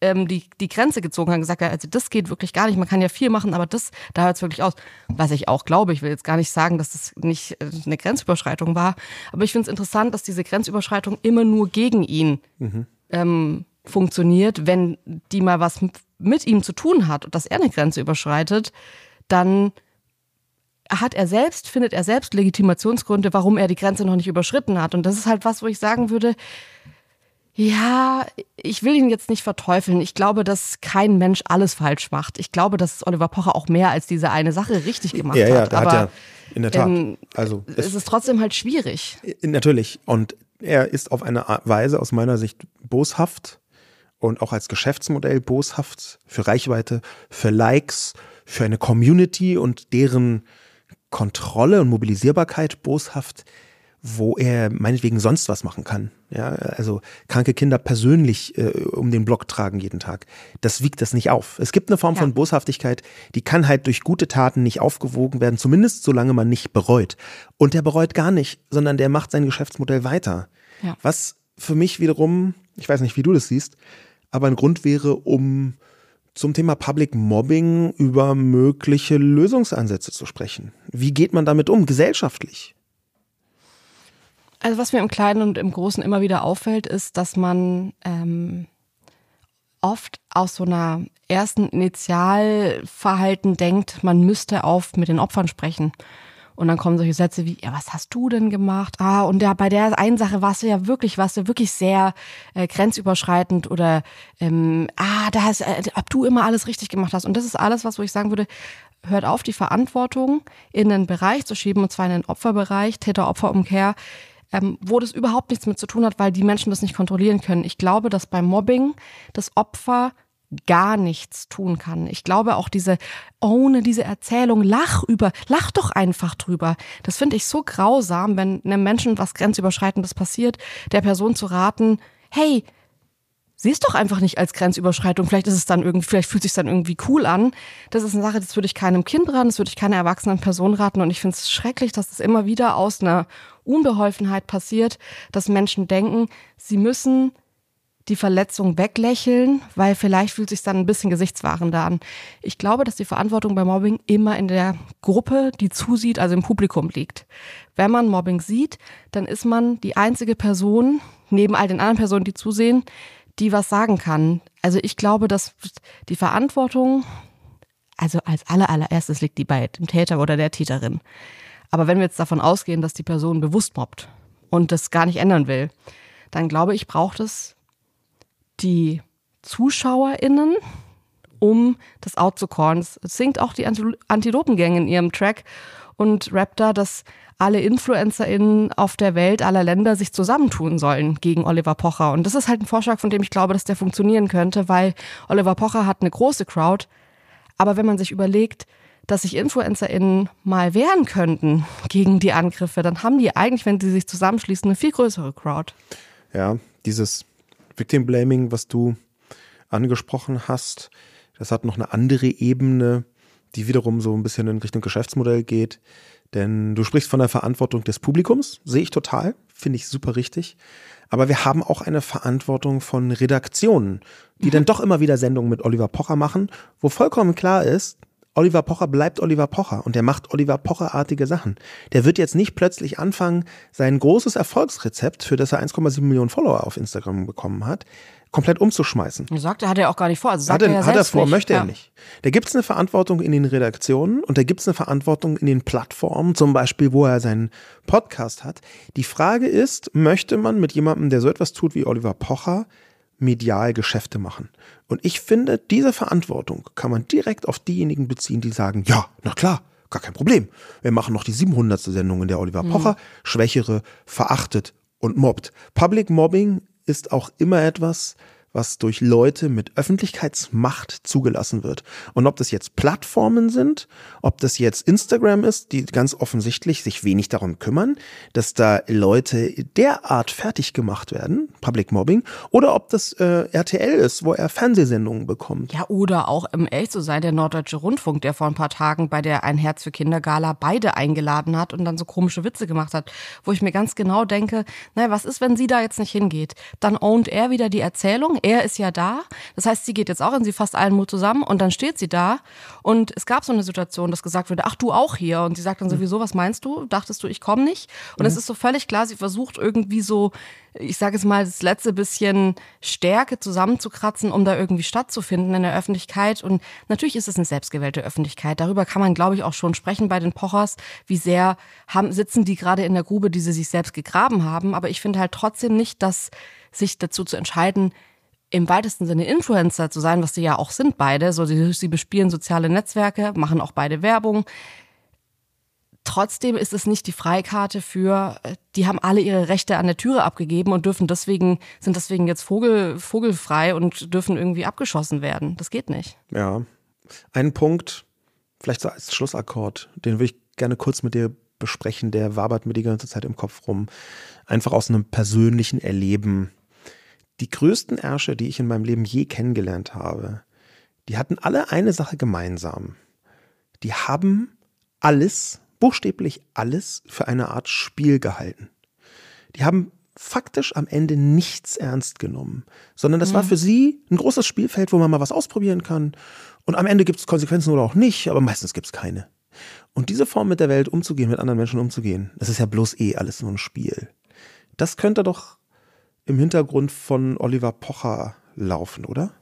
Speaker 1: ähm, die, die Grenze gezogen hat und gesagt hat, also das geht wirklich gar nicht, man kann ja viel machen, aber das, da hört es wirklich aus. Was ich auch glaube, ich will jetzt gar nicht sagen, dass das nicht äh, eine Grenzüberschreitung war, aber ich finde es interessant, dass diese Grenzüberschreitung immer nur gegen ihn mhm. ähm, funktioniert, wenn die mal was mit ihm zu tun hat und dass er eine Grenze überschreitet, dann hat er selbst, findet er selbst Legitimationsgründe, warum er die Grenze noch nicht überschritten hat. Und das ist halt was, wo ich sagen würde, Ja, ich will ihn jetzt nicht verteufeln. Ich glaube, dass kein Mensch alles falsch macht. Ich glaube, dass Oliver Pocher auch mehr als diese eine Sache richtig gemacht
Speaker 2: ja, ja,
Speaker 1: hat. Aber
Speaker 2: hat ja in der Tat.
Speaker 1: ähm,
Speaker 2: also
Speaker 1: es ist trotzdem halt schwierig.
Speaker 2: Natürlich. Und er ist auf eine Weise aus meiner Sicht boshaft und auch als Geschäftsmodell boshaft für Reichweite, für Likes, für eine Community und deren Kontrolle und Mobilisierbarkeit boshaft, wo er meinetwegen sonst was machen kann. Ja, also kranke Kinder persönlich äh, um den Block tragen jeden Tag. Das wiegt das nicht auf. Es gibt eine Form
Speaker 1: Ja.
Speaker 2: von Boshaftigkeit, die kann halt durch gute Taten nicht aufgewogen werden, zumindest solange man nicht bereut. Und der bereut gar nicht, sondern der macht sein Geschäftsmodell weiter.
Speaker 1: Ja.
Speaker 2: Was für mich wiederum, ich weiß nicht, wie du das siehst, aber ein Grund wäre, um zum Thema Public Mobbing über mögliche Lösungsansätze zu sprechen. Wie geht man damit um, gesellschaftlich?
Speaker 1: Also was mir im Kleinen und im Großen immer wieder auffällt, ist, dass man ähm, oft aus so einer ersten Initialverhalten denkt, man müsste auf mit den Opfern sprechen. Und dann kommen solche Sätze wie, ja, was hast du denn gemacht? Ah, und ja, bei der einen Sache warst du ja wirklich, warst du wirklich sehr äh, grenzüberschreitend oder ähm, ah, da hast, äh, ob du immer alles richtig gemacht hast. Und das ist alles, was wo ich sagen würde, hört auf, die Verantwortung in einen Bereich zu schieben, und zwar in den Opferbereich, Täter-Opfer-Umkehr, ähm, wo das überhaupt nichts mit zu tun hat, weil die Menschen das nicht kontrollieren können. Ich glaube, dass beim Mobbing das Opfer gar nichts tun kann. Ich glaube auch diese, ohne diese Erzählung, lach über, lach doch einfach drüber. Das finde ich so grausam, wenn einem Menschen was Grenzüberschreitendes passiert, der Person zu raten, hey, sieh es doch einfach nicht als Grenzüberschreitung. Vielleicht ist es dann irgendwie, vielleicht fühlt es sich dann irgendwie cool an. Das ist eine Sache, das würde ich keinem Kind raten, das würde ich keiner erwachsenen Person raten. Und ich finde es schrecklich, dass das immer wieder aus einer Unbeholfenheit passiert, dass Menschen denken, sie müssen die Verletzung weglächeln, weil vielleicht fühlt sich dann ein bisschen gesichtswahrender an. Ich glaube, dass die Verantwortung bei Mobbing immer in der Gruppe, die zusieht, also im Publikum liegt. Wenn man Mobbing sieht, dann ist man die einzige Person, neben all den anderen Personen, die zusehen, die was sagen kann. Also ich glaube, dass die Verantwortung, also als aller, allererstes liegt die bei dem Täter oder der Täterin. Aber wenn wir jetzt davon ausgehen, dass die Person bewusst mobbt und das gar nicht ändern will, dann glaube ich, braucht es die ZuschauerInnen, um das out zu. Es singt auch die Anti- Antilopengang in ihrem Track und rappt da, dass alle InfluencerInnen auf der Welt aller Länder sich zusammentun sollen gegen Oliver Pocher. Und das ist halt ein Vorschlag, von dem ich glaube, dass der funktionieren könnte, weil Oliver Pocher hat eine große Crowd. Aber wenn man sich überlegt, dass sich InfluencerInnen mal wehren könnten gegen die Angriffe, dann haben die eigentlich, wenn sie sich zusammenschließen, eine viel größere Crowd.
Speaker 2: Ja, dieses Victim Blaming, was du angesprochen hast, das hat noch eine andere Ebene, die wiederum so ein bisschen in Richtung Geschäftsmodell geht. Denn du sprichst von der Verantwortung des Publikums, sehe ich total, finde ich super richtig. Aber wir haben auch eine Verantwortung von Redaktionen, die dann doch immer wieder Sendungen mit Oliver Pocher machen, wo vollkommen klar ist, Oliver Pocher bleibt Oliver Pocher und der macht Oliver Pocher-artige Sachen. Der wird jetzt nicht plötzlich anfangen, sein großes Erfolgsrezept, für das er 1,7 Millionen Follower auf Instagram bekommen hat, komplett umzuschmeißen.
Speaker 1: Sagt er, hat er auch gar nicht vor. Also sagt
Speaker 2: Hat er,
Speaker 1: er ja
Speaker 2: hat er vor,
Speaker 1: nicht.
Speaker 2: möchte
Speaker 1: ja.
Speaker 2: er nicht. Da gibt's eine Verantwortung in den Redaktionen und da gibt's eine Verantwortung in den Plattformen, zum Beispiel, wo er seinen Podcast hat. Die Frage ist, möchte man mit jemandem, der so etwas tut wie Oliver Pocher, medial Geschäfte machen? Und ich finde, diese Verantwortung kann man direkt auf diejenigen beziehen, die sagen, ja, na klar, gar kein Problem. Wir machen noch die 700. Sendung, in der Oliver Pocher Schwächere verachtet und mobbt. Public Mobbing ist auch immer etwas, was durch Leute mit Öffentlichkeitsmacht zugelassen wird. Und ob das jetzt Plattformen sind, ob das jetzt Instagram ist, die ganz offensichtlich sich wenig darum kümmern, dass da Leute derart fertig gemacht werden, Public Mobbing, oder ob das äh, RTL ist, wo er Fernsehsendungen bekommt.
Speaker 1: Ja, oder auch, um ehrlich zu sein, der Norddeutsche Rundfunk, der vor ein paar Tagen bei der Ein Herz für Kinder Gala beide eingeladen hat und dann so komische Witze gemacht hat, wo ich mir ganz genau denke, naja, was ist, wenn sie da jetzt nicht hingeht? Dann ownt er wieder die Erzählung, er ist ja da. Das heißt, sie geht jetzt auch in sie fast allen Mut zusammen und dann steht sie da und es gab so eine Situation, dass gesagt wurde, ach du auch hier und sie sagt dann
Speaker 2: Mhm.
Speaker 1: sowieso, was meinst du? Dachtest du, ich komme nicht? Und es ist so völlig klar, sie versucht irgendwie so, ich sage es mal, das letzte bisschen Stärke zusammenzukratzen, um da irgendwie stattzufinden in der Öffentlichkeit und natürlich ist es eine selbstgewählte Öffentlichkeit. Darüber kann man, glaube ich, auch schon sprechen bei den Pochers, wie sehr haben, sitzen die gerade in der Grube, die sie sich selbst gegraben haben, aber ich finde halt trotzdem nicht, dass sich dazu zu entscheiden, im weitesten Sinne Influencer zu sein, was sie ja auch sind beide. So, sie, sie bespielen soziale Netzwerke, machen auch beide Werbung. Trotzdem ist es nicht die Freikarte für, äh, die haben alle ihre Rechte an der Türe abgegeben und dürfen deswegen, sind deswegen jetzt Vogel, vogelfrei und dürfen irgendwie abgeschossen werden. Das geht nicht.
Speaker 2: Ja. Ein Punkt, vielleicht so als Schlussakkord, den würde ich gerne kurz mit dir besprechen, der wabert mir die ganze Zeit im Kopf rum. Einfach aus einem persönlichen Erleben. Die größten Ärsche, die ich in meinem Leben je kennengelernt habe, die hatten alle eine Sache gemeinsam. Die haben alles, buchstäblich alles, für eine Art Spiel gehalten. Die haben faktisch am Ende nichts ernst genommen, sondern das war für sie ein großes Spielfeld, wo man mal was ausprobieren kann. Und am Ende gibt es Konsequenzen oder auch nicht, aber meistens gibt es keine. Und diese Form mit der Welt umzugehen, mit anderen Menschen umzugehen, das ist ja bloß eh alles nur ein Spiel. Das könnte doch im Hintergrund von Oliver Pocher laufen, oder?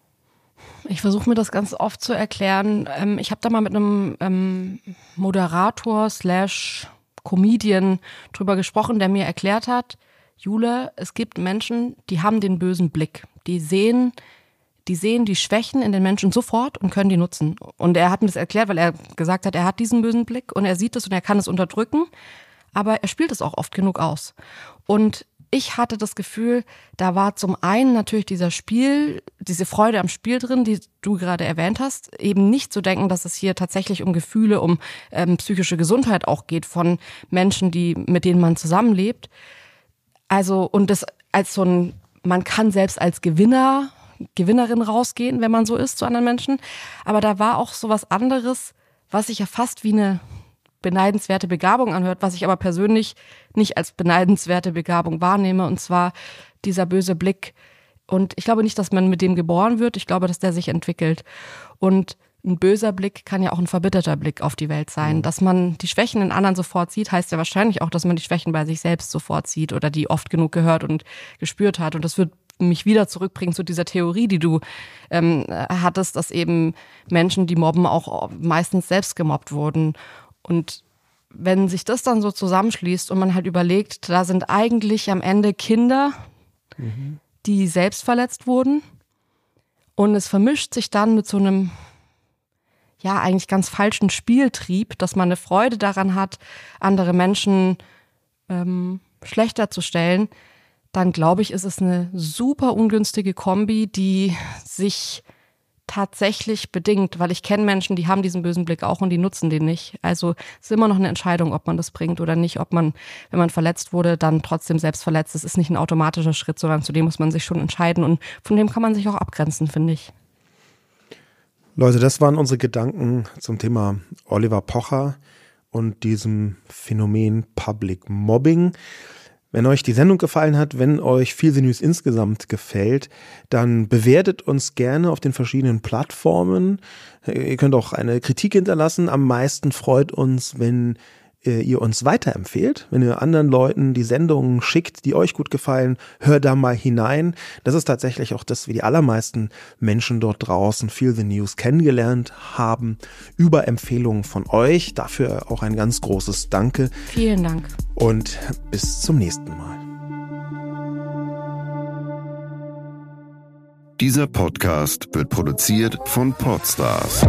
Speaker 1: Ich versuche mir das ganz oft zu erklären. Ähm, ich habe da mal mit einem ähm, Moderator slash Comedian drüber gesprochen, der mir erklärt hat, Jule, es gibt Menschen, die haben den bösen Blick. Die sehen, die sehen die Schwächen in den Menschen sofort und können die nutzen. Und er hat mir das erklärt, weil er gesagt hat, er hat diesen bösen Blick und er sieht es und er kann es unterdrücken, aber er spielt es auch oft genug aus. Und ich hatte das Gefühl, da war zum einen natürlich dieser Spiel, diese Freude am Spiel drin, die du gerade erwähnt hast, eben nicht zu denken, dass es hier tatsächlich um Gefühle, um ähm, psychische Gesundheit auch geht von Menschen, die mit denen man zusammenlebt. Also und das als so ein, man kann selbst als Gewinner, Gewinnerin rausgehen, wenn man so ist zu anderen Menschen. Aber da war auch so was anderes, was sich ja fast wie eine beneidenswerte Begabung anhört, was ich aber persönlich nicht als beneidenswerte Begabung wahrnehme, und zwar dieser böse Blick. Und ich glaube nicht, dass man mit dem geboren wird, ich glaube, dass der sich entwickelt. Und ein böser Blick kann ja auch ein verbitterter Blick auf die Welt sein. Dass man die Schwächen in anderen sofort sieht, heißt ja wahrscheinlich auch, dass man die Schwächen bei sich selbst sofort sieht oder die oft genug gehört und gespürt hat. Und das wird mich wieder zurückbringen zu dieser Theorie, die du ähm, hattest, dass eben Menschen, die mobben, auch meistens selbst gemobbt wurden. Und wenn sich das dann so zusammenschließt und man halt überlegt, da sind eigentlich am Ende Kinder, die selbst verletzt wurden. Und es vermischt sich dann mit so einem ja eigentlich ganz falschen Spieltrieb, dass man eine Freude daran hat, andere Menschen ähm, schlechter zu stellen, dann glaube ich, ist es eine super ungünstige Kombi, die sich tatsächlich bedingt, weil ich kenne Menschen, die haben diesen bösen Blick auch und die nutzen den nicht. Also es ist immer noch eine Entscheidung, ob man das bringt oder nicht, ob man, wenn man verletzt wurde, dann trotzdem selbst verletzt. Das ist nicht ein automatischer Schritt, sondern zu dem muss man sich schon entscheiden und von dem kann man sich auch abgrenzen, finde ich.
Speaker 2: Leute, das waren unsere Gedanken zum Thema Oliver Pocher und diesem Phänomen Public Mobbing. Wenn euch die Sendung gefallen hat, wenn euch Feel News insgesamt gefällt, dann bewertet uns gerne auf den verschiedenen Plattformen. Ihr könnt auch eine Kritik hinterlassen. Am meisten freut uns, wenn ihr uns weiterempfehlt, wenn ihr anderen Leuten die Sendungen schickt, die euch gut gefallen, hört da mal hinein. Das ist tatsächlich auch das, wie die allermeisten Menschen dort draußen Feel the News kennengelernt haben, über Empfehlungen von euch. Dafür auch ein ganz großes Danke.
Speaker 1: Vielen Dank.
Speaker 2: Und bis zum nächsten Mal.
Speaker 5: Dieser Podcast wird produziert von Podstars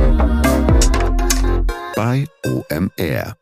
Speaker 5: bei OMR.